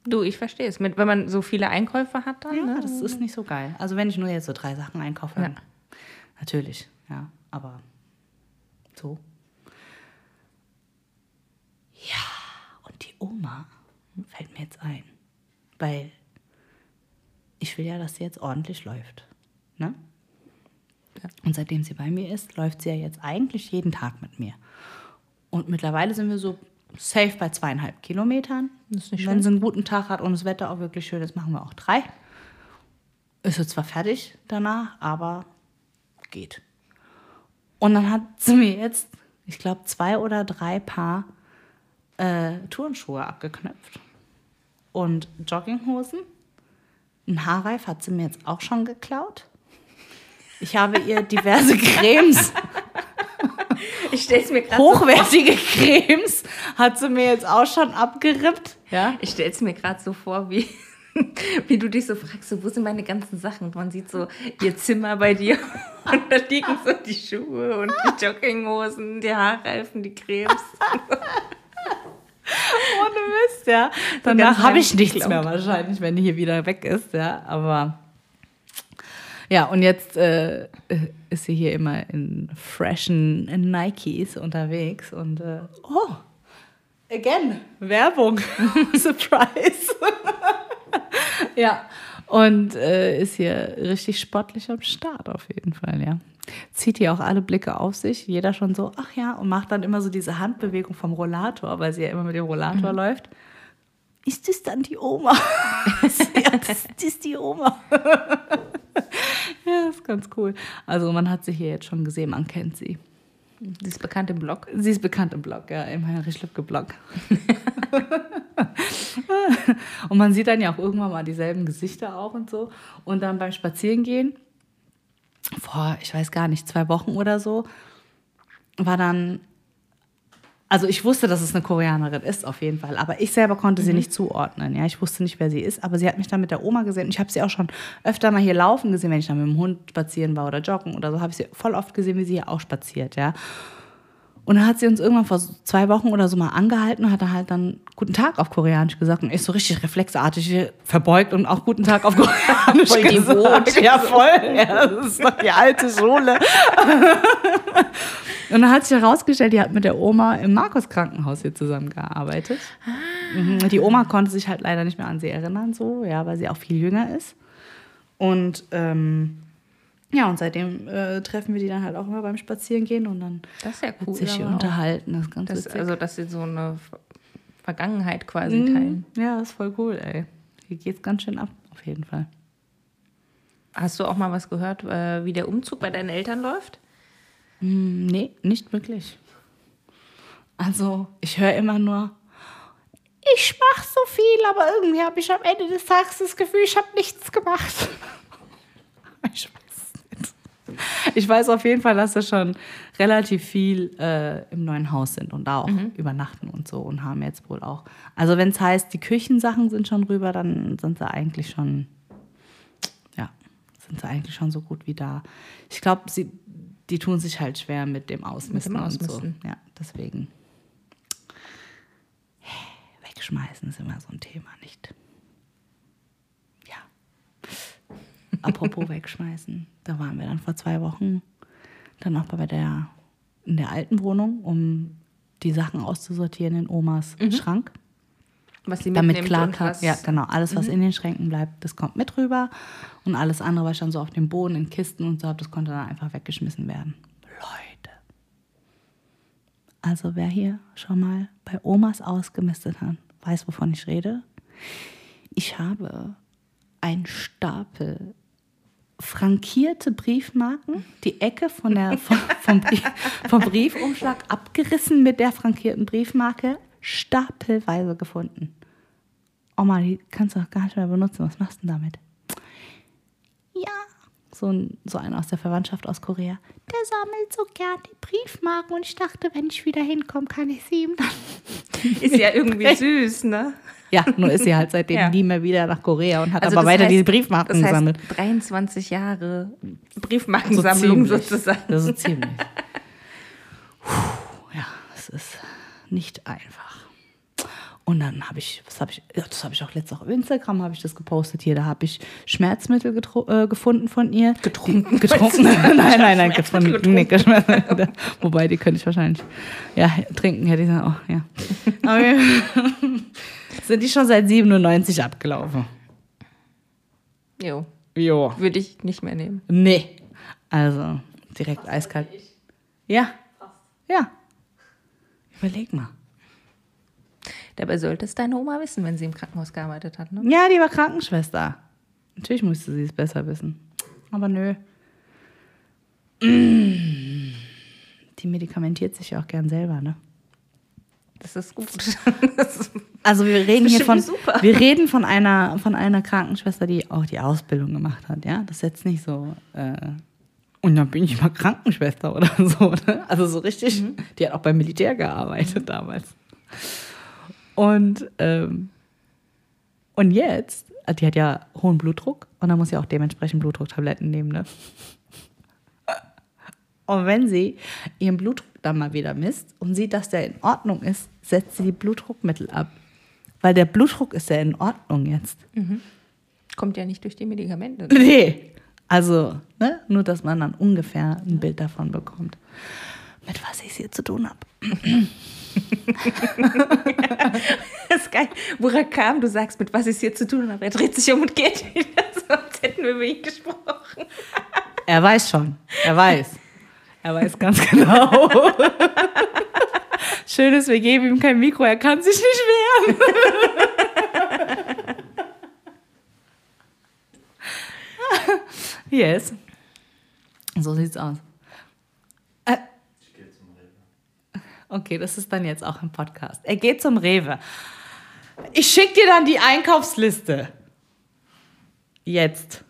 Speaker 3: Du, ich verstehe es. Mit, wenn man so viele Einkäufe hat, dann.
Speaker 2: Ja,
Speaker 3: ne?
Speaker 2: das ist nicht so geil. Also wenn ich nur jetzt so drei Sachen einkaufe,
Speaker 3: Ja.
Speaker 2: natürlich, ja, aber so. Ja, und die Oma fällt mir jetzt ein, weil ich will ja, dass sie jetzt ordentlich läuft, ne?
Speaker 3: Ja.
Speaker 2: Und seitdem sie bei mir ist, läuft sie ja jetzt eigentlich jeden Tag mit mir. Und mittlerweile sind wir so safe bei zweieinhalb Kilometern. Wenn sie einen guten Tag hat und das Wetter auch wirklich schön ist, machen wir auch drei. Ist jetzt zwar fertig danach, aber geht. Und dann hat sie mir jetzt, ich glaube, zwei oder drei Paar äh, Turnschuhe abgeknöpft. Und Jogginghosen. Ein Haarreif hat sie mir jetzt auch schon geklaut. Ich habe ihr diverse Cremes
Speaker 3: Ich stelle es mir gerade
Speaker 2: hochwertige Cremes hat sie mir jetzt auch schon abgerippt. Ja.
Speaker 3: Ich stelle es mir gerade so vor, wie wie du dich so fragst, so, wo sind meine ganzen Sachen? Und man sieht so ihr Zimmer bei dir und da liegen so die Schuhe und die Jogginghosen, die Haarreifen, die Cremes.
Speaker 2: Ohne Mist, ja. Danach habe ich nichts mehr wahrscheinlich, wenn die hier wieder weg ist, ja. Aber ja, und jetzt äh, ist sie hier immer in freshen Nikes unterwegs und äh, oh, again, Werbung, Surprise. ja, und äh, ist hier richtig sportlich am Start auf jeden Fall, ja. Zieht hier auch alle Blicke auf sich, jeder schon so, ach ja, und macht dann immer so diese Handbewegung vom Rollator, weil sie ja immer mit dem Rollator läuft. Ist das dann die Oma? ja, das, das ist die Oma. ja, das ist ganz cool. Also man hat sie hier jetzt schon gesehen, man kennt sie.
Speaker 3: Sie ist bekannt im Blog.
Speaker 2: Sie ist bekannt im Blog, ja, im Heinrich Lübke Blog. und man sieht dann ja auch irgendwann mal dieselben Gesichter auch und so. Und dann beim Spazierengehen, vor, ich weiß gar nicht, zwei Wochen oder so, war dann, also ich wusste, dass es eine Koreanerin ist, auf jeden Fall, aber ich selber konnte sie nicht zuordnen. Ja, ich wusste nicht, wer sie ist, aber sie hat mich dann mit der Oma gesehen. Und ich habe sie auch schon öfter mal hier laufen gesehen, wenn ich dann mit dem Hund spazieren war oder joggen oder so, habe ich sie voll oft gesehen, wie sie hier auch spaziert, ja. Und dann hat sie uns irgendwann vor zwei Wochen oder so mal angehalten und hat dann halt dann Guten Tag auf Koreanisch gesagt. Und ich so richtig reflexartig verbeugt und auch Guten Tag auf Koreanisch
Speaker 3: Voll
Speaker 2: gesagt.
Speaker 3: devot.
Speaker 2: Ja, voll. Ja, das ist doch die alte Schule. Und dann hat sich herausgestellt, die hat mit der Oma im Markus Krankenhaus hier zusammengearbeitet. Mhm. Die Oma konnte sich halt leider nicht mehr an sie erinnern, so, ja, weil sie auch viel jünger ist. Und ähm, ja, und seitdem äh, treffen wir die dann halt auch immer beim Spazierengehen und dann
Speaker 3: Das ist ja cool.
Speaker 2: sich unterhalten. Das ist ganz
Speaker 3: Das,
Speaker 2: witzig.
Speaker 3: also, dass sie so eine Ver- Vergangenheit quasi
Speaker 2: Mhm.
Speaker 3: teilen.
Speaker 2: Ja, das ist voll cool, ey. Hier geht's ganz schön ab, auf jeden Fall.
Speaker 3: Hast du auch mal was gehört, äh, wie der Umzug bei deinen Eltern läuft?
Speaker 2: Hm, Nee, nicht wirklich. Also, ich höre immer nur, ich mache so viel, aber irgendwie habe ich am Ende des Tages das Gefühl, ich habe nichts gemacht. Ich weiß es nicht. Ich weiß auf jeden Fall, dass wir schon relativ viel äh, im neuen Haus sind und da auch übernachten und so und haben jetzt wohl auch. Also wenn es heißt, die Küchensachen sind schon rüber, dann sind sie eigentlich schon, ja, sind sie eigentlich schon so gut wie da. Ich glaube, sie, die tun sich halt schwer mit dem Ausmisten,
Speaker 3: dem
Speaker 2: und
Speaker 3: Ausmisten.
Speaker 2: so. Ja, deswegen. Wegschmeißen ist immer so ein Thema, nicht? Ja. Apropos wegschmeißen, da waren wir dann vor zwei Wochen dann auch bei der, in der alten Wohnung, um die Sachen auszusortieren in Omas Schrank.
Speaker 3: Was sie
Speaker 2: Damit klar kann, ja genau, alles was in den Schränken bleibt, das kommt mit rüber und alles andere, was dann so auf dem Boden in Kisten und so, das konnte dann einfach weggeschmissen werden. Leute. Also wer hier schon mal bei Omas ausgemistet hat, weiß, wovon ich rede. Ich habe einen Stapel frankierte Briefmarken, die Ecke von der, vom, vom, Brief, vom Briefumschlag abgerissen mit der frankierten Briefmarke, stapelweise gefunden. Oma, die kannst du doch gar nicht mehr benutzen. Was machst du denn damit? Ja, so, ein, so einer aus der Verwandtschaft aus Korea. Der sammelt so gern die Briefmarken und ich dachte, wenn ich wieder hinkomme, kann ich sie ihm dann.
Speaker 3: Ist ja irgendwie süß, ne?
Speaker 2: Ja, nur ist sie halt seitdem
Speaker 3: Ja.
Speaker 2: nie mehr wieder nach Korea und hat
Speaker 3: Also
Speaker 2: aber weiter
Speaker 3: heißt-
Speaker 2: diese Briefmarken
Speaker 3: das heißt,
Speaker 2: gesammelt.
Speaker 3: 23 Jahre
Speaker 2: So
Speaker 3: Briefmarkensammlung
Speaker 2: ziemlich.
Speaker 3: sozusagen.
Speaker 2: Das ist ziemlich. Puh, ja, es ist nicht einfach. Und dann habe ich, was habe ich, ja, das habe ich auch letztens auf Instagram habe ich das gepostet hier. Da habe ich Schmerzmittel äh, gefunden von ihr. Getrunken. Getrunken. nein, nein, nein, gefunden.
Speaker 3: getrunken.
Speaker 2: Nee, Geschmerzmittel. Wobei, die könnte ich wahrscheinlich, ja, trinken hätte ich gesagt, oh, ja. Aber sind die schon seit 97 abgelaufen?
Speaker 3: Jo,
Speaker 2: Jo.
Speaker 3: würde ich nicht mehr nehmen.
Speaker 2: Nee. Also, direkt eiskalt. Ja. Ja. Überleg mal.
Speaker 3: Dabei sollte es deine Oma wissen, wenn sie im Krankenhaus gearbeitet hat. Ne?
Speaker 2: Ja, die war Krankenschwester. Natürlich musste sie es besser wissen. Aber nö. Die medikamentiert sich ja auch gern selber, ne?
Speaker 3: Das ist gut. Das ist,
Speaker 2: Also wir reden hier von,
Speaker 3: super.
Speaker 2: wir reden von einer, von einer Krankenschwester, die auch die Ausbildung gemacht hat, ja. Das ist jetzt nicht so, äh, und dann bin ich mal Krankenschwester oder so, ne? Also so richtig,
Speaker 3: Mhm.
Speaker 2: die hat auch beim Militär gearbeitet damals. Und, ähm, Und jetzt, die hat ja hohen Blutdruck und dann muss sie auch dementsprechend Blutdrucktabletten nehmen, ne? Und wenn sie ihren Blutdruck dann mal wieder misst und sieht, dass der in Ordnung ist, setzt sie die Blutdruckmittel ab. Weil der Blutdruck ist ja in Ordnung jetzt.
Speaker 3: Kommt ja nicht durch die Medikamente.
Speaker 2: Nee. Also, ne? nur dass man dann ungefähr ein Bild davon bekommt, mit was ich es hier zu tun habe.
Speaker 3: Das ist geil. Burak kam, du sagst, mit was ich es hier zu tun habe. Er dreht sich um und geht wieder, so als hätten wir über ihn gesprochen.
Speaker 2: Er weiß schon. Er weiß. Er weiß ganz genau. Schön ist, wir geben ihm kein Mikro, er kann sich nicht wehren. yes. So sieht's aus. Äh, Okay, das ist dann jetzt auch im Podcast. Er geht zum Rewe. Ich schicke dir dann die Einkaufsliste. Jetzt.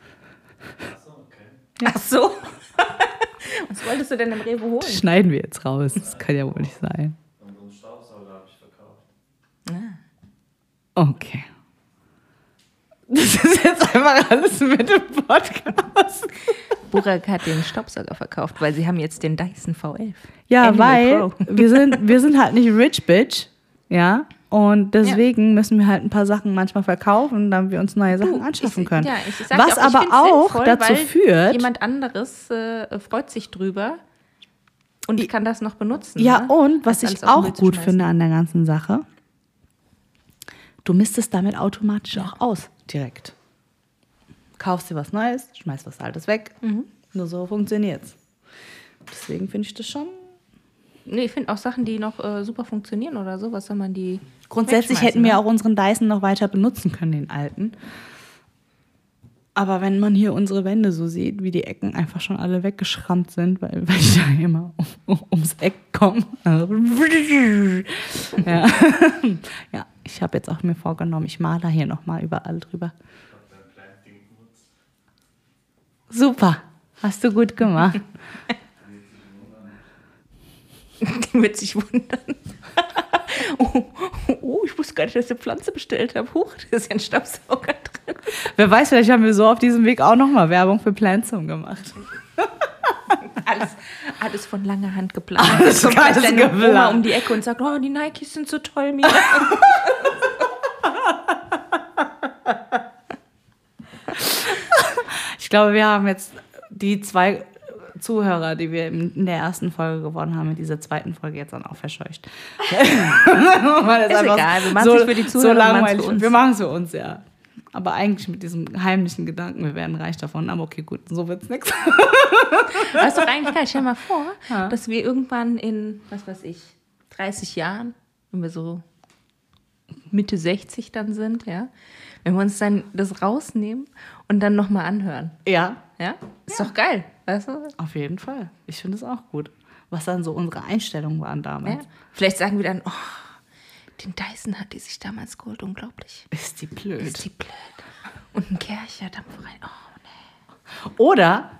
Speaker 3: Ach so. Was wolltest du denn im Rewe holen?
Speaker 2: Das schneiden wir jetzt raus. Das kann ja wohl nicht sein.
Speaker 5: Und so einen Staubsauger habe ich verkauft.
Speaker 2: Okay. Das ist jetzt einfach alles mit dem Podcast.
Speaker 3: Burak hat den Staubsauger verkauft, weil sie haben jetzt den Dyson V11.
Speaker 2: Ja,
Speaker 3: Animal
Speaker 2: weil
Speaker 3: Pro.
Speaker 2: wir sind, wir sind halt nicht rich bitch. Ja. Und deswegen müssen wir halt ein paar Sachen manchmal verkaufen, damit wir uns neue Sachen anschaffen
Speaker 3: ich,
Speaker 2: können.
Speaker 3: Ja, ich sag
Speaker 2: Was
Speaker 3: ja auch, ich
Speaker 2: aber auch
Speaker 3: sinnvoll,
Speaker 2: dazu
Speaker 3: weil
Speaker 2: führt.
Speaker 3: Jemand anderes äh, freut sich drüber und kann das noch benutzen.
Speaker 2: Ja,
Speaker 3: ne?
Speaker 2: und was ich auch gut finde an der ganzen Sache, du misstest damit automatisch auch aus, direkt. Kaufst dir was Neues, schmeißt was Altes weg.
Speaker 3: Mhm.
Speaker 2: Nur so funktioniert's. Deswegen finde ich das schon.
Speaker 3: Nee, ich finde auch Sachen, die noch äh, super funktionieren oder so, was soll man die.
Speaker 2: Grundsätzlich hätten wir
Speaker 3: ne?
Speaker 2: auch unseren Dyson noch weiter benutzen können, den alten. Aber wenn man hier unsere Wände so sieht, wie die Ecken einfach schon alle weggeschrammt sind, weil, weil ich da immer um, ums Eck komme. ja. ja, ich habe jetzt auch mir vorgenommen, ich male da hier nochmal überall drüber. Super, hast du gut gemacht.
Speaker 3: Die wird sich wundern. oh, oh, ich wusste gar nicht, dass ich eine Pflanze bestellt habe. Huch, da ist ja ein Staubsauger drin.
Speaker 2: Wer weiß, vielleicht haben wir so auf diesem Weg auch nochmal Werbung für Plantsum gemacht.
Speaker 3: Alles, alles von langer Hand geplant.
Speaker 2: Alles
Speaker 3: Kommt gleich deine
Speaker 2: geplant.
Speaker 3: Oma um die Ecke und sagt, oh, die Nikes sind so toll, Mia.
Speaker 2: Ich glaube, wir haben jetzt die zwei Zuhörer, die wir in der ersten Folge gewonnen haben, in dieser zweiten Folge jetzt dann auch verscheucht. Es
Speaker 3: Ist egal, wir für die
Speaker 2: so
Speaker 3: Zuhörer, wir machen's
Speaker 2: langweilig.
Speaker 3: für uns.
Speaker 2: Wir machen es für uns, ja. Aber eigentlich mit diesem heimlichen Gedanken, wir werden reich davon. Aber okay, gut, so wird's nichts.
Speaker 3: Das ist doch eigentlich geil. Stell dir mal vor, dass wir irgendwann in, was weiß ich, 30 Jahren, wenn wir so Mitte 60 dann sind, ja, wenn wir uns dann das rausnehmen und dann nochmal anhören.
Speaker 2: Ja,
Speaker 3: Ja? Ist doch geil, weißt du?
Speaker 2: auf jeden Fall. Ich finde es auch gut. Was dann so unsere Einstellungen waren
Speaker 3: Ja?
Speaker 2: damals.
Speaker 3: Vielleicht sagen wir dann, oh, den Dyson hat die sich damals geholt, unglaublich.
Speaker 2: Ist die blöd.
Speaker 3: Ist die blöd. Und ein Kercher, Dampf rein. Oh, nee.
Speaker 2: Oder,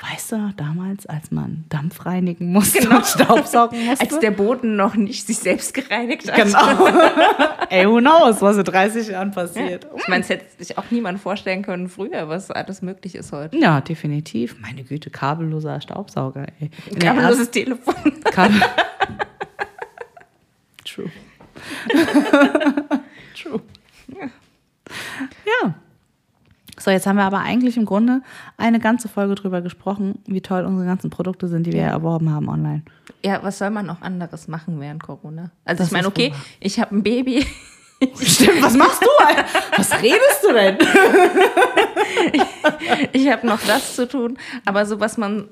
Speaker 2: weißt du noch damals, als man Dampf reinigen musste und Staubsaugen musste?
Speaker 3: Als der Boden noch nicht sich selbst gereinigt hat.
Speaker 2: Genau. Ey, who knows, was in 30 Jahren passiert.
Speaker 3: Ich meine, es hätte sich auch niemand vorstellen können früher, was alles möglich ist heute.
Speaker 2: Ja, definitiv. Meine Güte, kabelloser Staubsauger, ey.
Speaker 3: Kabelloses Telefon.
Speaker 2: Kabel True. True. Ja. So, jetzt haben wir aber eigentlich im Grunde eine ganze Folge drüber gesprochen, wie toll unsere ganzen Produkte sind, die wir erworben haben online.
Speaker 3: Ja, was soll man noch anderes machen während Corona? Also
Speaker 2: Das
Speaker 3: ich meine, okay,
Speaker 2: wahr.
Speaker 3: ich habe ein Baby.
Speaker 2: Stimmt, was machst du? Alter? Was redest du denn?
Speaker 3: Ich habe noch das zu tun. Aber so, was man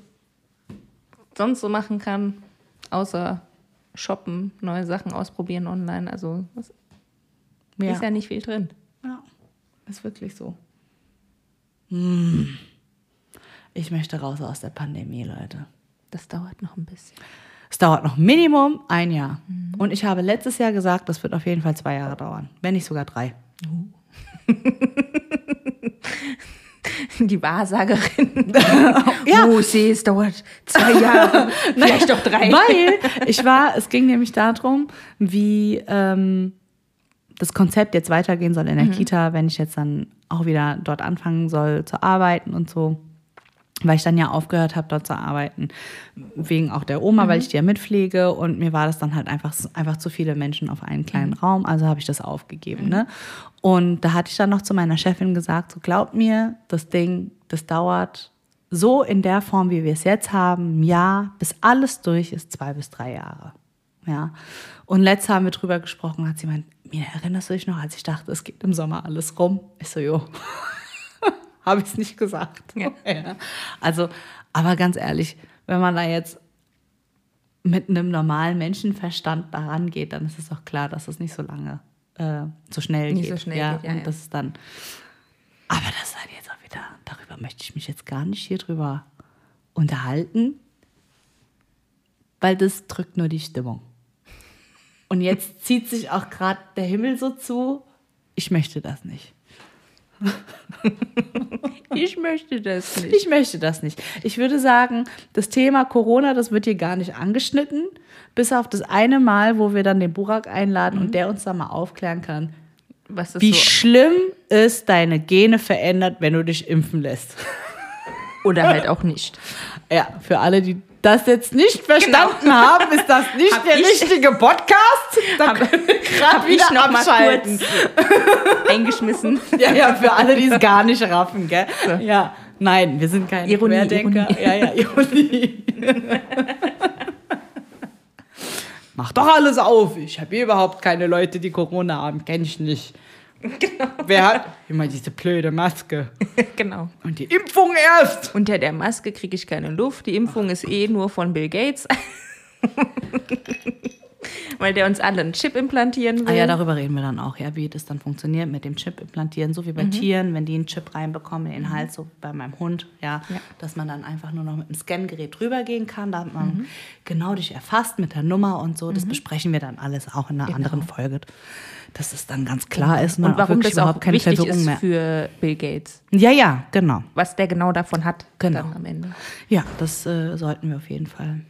Speaker 3: sonst so machen kann, außer shoppen, neue Sachen ausprobieren online, also es ist ja nicht viel drin.
Speaker 2: Ja, ist wirklich so. Hm. Ich möchte raus aus der Pandemie, Leute.
Speaker 3: Das dauert noch ein bisschen.
Speaker 2: Es dauert noch Minimum ein Jahr. Und ich habe letztes Jahr gesagt, das wird auf jeden Fall zwei Jahre dauern. Wenn nicht sogar drei.
Speaker 3: Die Wahrsagerin.
Speaker 2: Ja.
Speaker 3: Oh, sie, es dauert zwei Jahre, vielleicht doch drei.
Speaker 2: Weil ich war, es ging nämlich darum, wie ähm, das Konzept jetzt weitergehen soll in der Kita, wenn ich jetzt dann auch wieder dort anfangen soll zu arbeiten und so. Weil ich dann ja aufgehört habe, dort zu arbeiten. Wegen auch der Oma, weil ich die ja mitpflege. Und mir war das dann halt einfach, einfach zu viele Menschen auf einen kleinen Raum. Also habe ich das aufgegeben. Ne? Und da hatte ich dann noch zu meiner Chefin gesagt, so glaubt mir, das Ding, das dauert so in der Form, wie wir es jetzt haben, ein Jahr, bis alles durch ist, zwei bis drei Jahre. Ja. Und letztes haben wir drüber gesprochen, hat sie gemeint, Mina, erinnerst du dich noch, als ich dachte, es geht im Sommer alles rum? Ich so, jo. Habe ich es nicht gesagt.
Speaker 3: Ja.
Speaker 2: Ja. Also, aber ganz ehrlich, wenn man da jetzt mit einem normalen Menschenverstand daran geht, dann ist es auch klar, dass es nicht so lange, äh, so schnell
Speaker 3: Nicht
Speaker 2: geht.
Speaker 3: so schnell
Speaker 2: ja,
Speaker 3: geht, ja,
Speaker 2: und
Speaker 3: ja.
Speaker 2: das ist dann. Aber das ist halt jetzt auch wieder, darüber möchte ich mich jetzt gar nicht hier drüber unterhalten, weil das drückt nur die Stimmung. Und jetzt zieht sich auch gerade der Himmel so zu. Ich möchte das nicht.
Speaker 3: Ich möchte das nicht.
Speaker 2: Ich möchte das nicht. Ich würde sagen, das Thema Corona, das wird hier gar nicht angeschnitten, bis auf das eine Mal, wo wir dann den Burak einladen und der uns da mal aufklären kann,
Speaker 3: Was ist
Speaker 2: wie
Speaker 3: so?
Speaker 2: schlimm ist deine Gene verändert, wenn du dich impfen lässt.
Speaker 3: Oder halt auch nicht.
Speaker 2: Ja, für alle, die das jetzt nicht verstanden haben, ist das nicht
Speaker 3: Hab
Speaker 2: der
Speaker 3: ich-
Speaker 2: richtige Podcast. Da
Speaker 3: Hab-
Speaker 2: wieder
Speaker 3: ich noch mal
Speaker 2: abschalten.
Speaker 3: eingeschmissen.
Speaker 2: Ja, ja, für alle, die es gar nicht raffen, gell? Ja, nein, wir sind keine
Speaker 3: Ironie,
Speaker 2: Querdenker.
Speaker 3: Ironie.
Speaker 2: Ja, ja, Ironie. Mach doch alles auf. Ich habe überhaupt keine Leute, die Corona haben. Kenn ich nicht.
Speaker 3: Genau.
Speaker 2: Wer hat immer diese blöde Maske?
Speaker 3: genau.
Speaker 2: Und die Impfung erst.
Speaker 3: Unter der Maske kriege ich keine Luft. Die Impfung ist eh nur von Bill Gates. Weil der uns alle einen Chip implantieren will.
Speaker 2: Ah ja, darüber reden wir dann auch, ja, wie das dann funktioniert mit dem Chip implantieren, so wie bei Tieren, wenn die einen Chip reinbekommen in den Hals, so bei meinem Hund, ja,
Speaker 3: Ja.
Speaker 2: dass man dann einfach nur noch mit dem Scangerät drüber gehen kann, da hat man genau dich erfasst mit der Nummer und so. Das besprechen wir dann alles auch in einer anderen Folge, dass es dann ganz klar ist
Speaker 3: und
Speaker 2: auch
Speaker 3: warum
Speaker 2: wirklich
Speaker 3: das auch
Speaker 2: überhaupt keine
Speaker 3: wichtig
Speaker 2: Verwirrung
Speaker 3: ist
Speaker 2: mehr.
Speaker 3: für Bill Gates.
Speaker 2: Ja, ja, genau.
Speaker 3: Was der genau davon hat
Speaker 2: Genau.
Speaker 3: am Ende.
Speaker 2: Ja, das äh, sollten wir auf jeden Fall.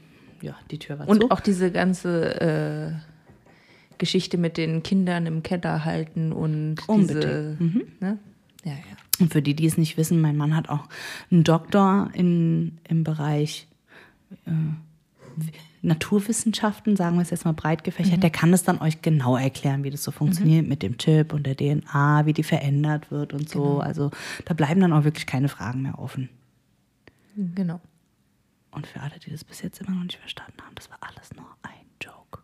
Speaker 2: Ja, die Tür war
Speaker 3: Und
Speaker 2: zu.
Speaker 3: auch diese ganze äh, Geschichte mit den Kindern im Keller halten und diese.
Speaker 2: Unbedingt.
Speaker 3: Ne? Ja, ja.
Speaker 2: Und für die, die es nicht wissen, mein Mann hat auch einen Doktor in, im Bereich äh, Naturwissenschaften, sagen wir es jetzt mal breit gefächert. Der kann es dann euch genau erklären, wie das so funktioniert mit dem Chip und der DNA, wie die verändert wird und so. Also da bleiben dann auch wirklich keine Fragen mehr offen.
Speaker 3: Genau.
Speaker 2: Und für alle, die das bis jetzt immer noch nicht verstanden haben, das war alles nur ein Joke.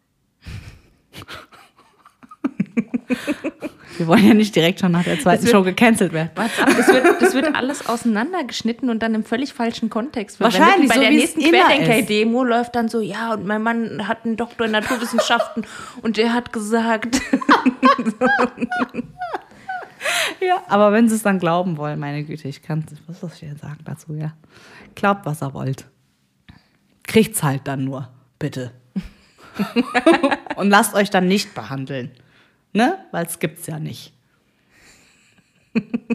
Speaker 2: Wir wollen ja nicht direkt schon nach der zweiten
Speaker 3: wird-
Speaker 2: Show gecancelt werden.
Speaker 3: Das wird, das wird alles auseinandergeschnitten und dann im völlig falschen Kontext verwendet.
Speaker 2: Wahrscheinlich,
Speaker 3: Bei
Speaker 2: so
Speaker 3: der nächsten Querdenker-Demo läuft dann so, ja, und mein Mann hat einen Doktor in Naturwissenschaften und der hat gesagt,
Speaker 2: Ja, aber wenn sie es dann glauben wollen, meine Güte, ich kann was soll ich denn sagen dazu, ja? Glaubt, was ihr wollt. Kriegt's halt dann nur, bitte. Und lasst euch dann nicht behandeln. Ne? Weil es gibt's ja nicht.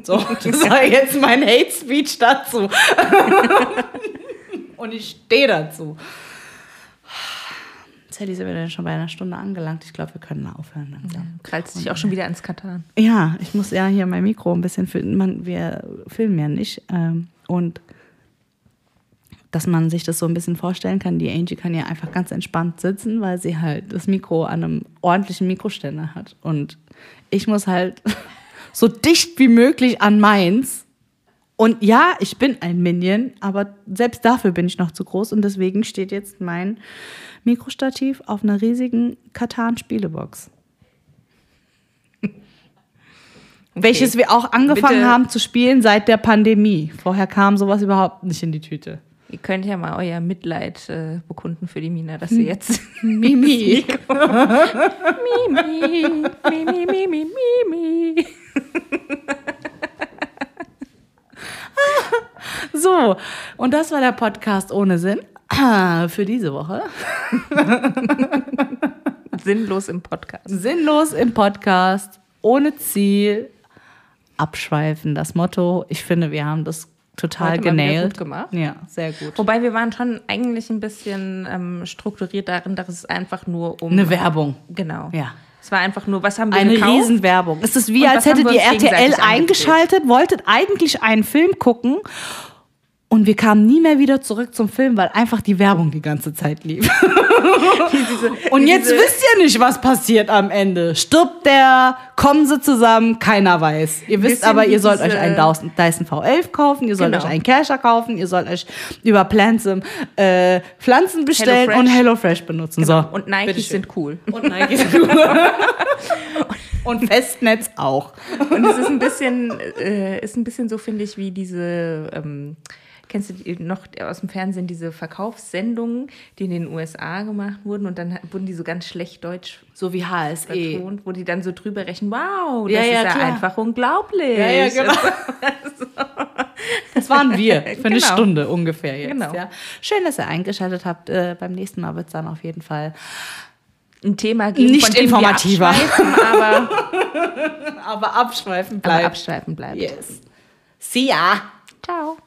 Speaker 2: So, das war jetzt mein Hate Speech dazu. Und ich stehe dazu. Sally, sind wir denn schon bei einer Stunde angelangt? Ich glaube, wir können aufhören langsam.
Speaker 3: krallt sich auch schon wieder ans Katan.
Speaker 2: Ja, ich muss ja hier mein Mikro ein bisschen filmen. Man, wir filmen ja nicht. Ähm, und dass man sich das so ein bisschen vorstellen kann, die Angie kann ja einfach ganz entspannt sitzen, weil sie halt das Mikro an einem ordentlichen Mikroständer hat. Und ich muss halt so dicht wie möglich an meins. Und ja, ich bin ein Minion, aber selbst dafür bin ich noch zu groß und deswegen steht jetzt mein Mikrostativ auf einer riesigen Katan-Spielebox. Welches wir auch angefangen
Speaker 3: Bitte.
Speaker 2: haben zu spielen seit der Pandemie. Vorher kam sowas überhaupt nicht in die Tüte.
Speaker 3: Ihr könnt ja mal euer Mitleid äh, bekunden für die Mina, dass sie jetzt
Speaker 2: Mimi.
Speaker 3: Mimi, Mimi, Mimi, Mimi.
Speaker 2: So, und das war der Podcast ohne Sinn für diese Woche.
Speaker 3: Sinnlos im Podcast.
Speaker 2: Sinnlos im Podcast, ohne Ziel, abschweifen. Das Motto, ich finde, wir haben das total
Speaker 3: Heute
Speaker 2: genailt.
Speaker 3: gut gemacht.
Speaker 2: Ja, sehr gut.
Speaker 3: Wobei wir waren schon eigentlich ein bisschen ähm, strukturiert darin, dass es einfach nur um
Speaker 2: Eine Werbung.
Speaker 3: Genau.
Speaker 2: Ja.
Speaker 3: Es war einfach nur, was haben wir
Speaker 2: Eine
Speaker 3: gekauft?
Speaker 2: Riesenwerbung. Es ist wie,
Speaker 3: Und
Speaker 2: als hättet ihr RTL eingeschaltet, wolltet eigentlich einen Film gucken und wir kamen nie mehr wieder zurück zum Film, weil einfach die Werbung die ganze Zeit lief. und
Speaker 3: wie
Speaker 2: jetzt
Speaker 3: diese-
Speaker 2: wisst ihr nicht, was passiert am Ende. Stirbt der, kommen sie zusammen, keiner weiß. Ihr wisst aber, ihr sollt
Speaker 3: diese-
Speaker 2: euch einen Dyson Dyson V11 kaufen, ihr sollt
Speaker 3: Genau.
Speaker 2: euch einen Kercher kaufen, ihr sollt euch über Pflanzen, äh, Pflanzen bestellen
Speaker 3: HelloFresh.
Speaker 2: und HelloFresh benutzen. So.
Speaker 3: Und Nikes
Speaker 2: Bitteschön.
Speaker 3: sind cool.
Speaker 2: Und Nike. und Festnetz auch.
Speaker 3: Und es ist ein bisschen, äh, ist ein bisschen so, finde ich, wie diese, ähm, kennst du noch aus dem Fernsehen, diese Verkaufssendungen, die in den USA gemacht wurden und dann wurden die so ganz schlecht deutsch
Speaker 2: So wie HSE.
Speaker 3: betont, wo die dann so drüber rechnen, wow, das
Speaker 2: Ja, ja,
Speaker 3: ist ja
Speaker 2: klar.
Speaker 3: einfach unglaublich.
Speaker 2: Ja, ja, genau. Das waren wir für eine
Speaker 3: Genau.
Speaker 2: Stunde ungefähr jetzt.
Speaker 3: Genau.
Speaker 2: Ja. Schön, dass ihr eingeschaltet habt. Äh, beim nächsten Mal wird es dann auf jeden Fall
Speaker 3: Ein Thema geben,
Speaker 2: Nicht
Speaker 3: von
Speaker 2: informativer.
Speaker 3: abschweifen, aber,
Speaker 2: aber abschweifen
Speaker 3: aber
Speaker 2: bleibt.
Speaker 3: abschweifen bleibt.
Speaker 2: yes. See ya.
Speaker 3: Ciao.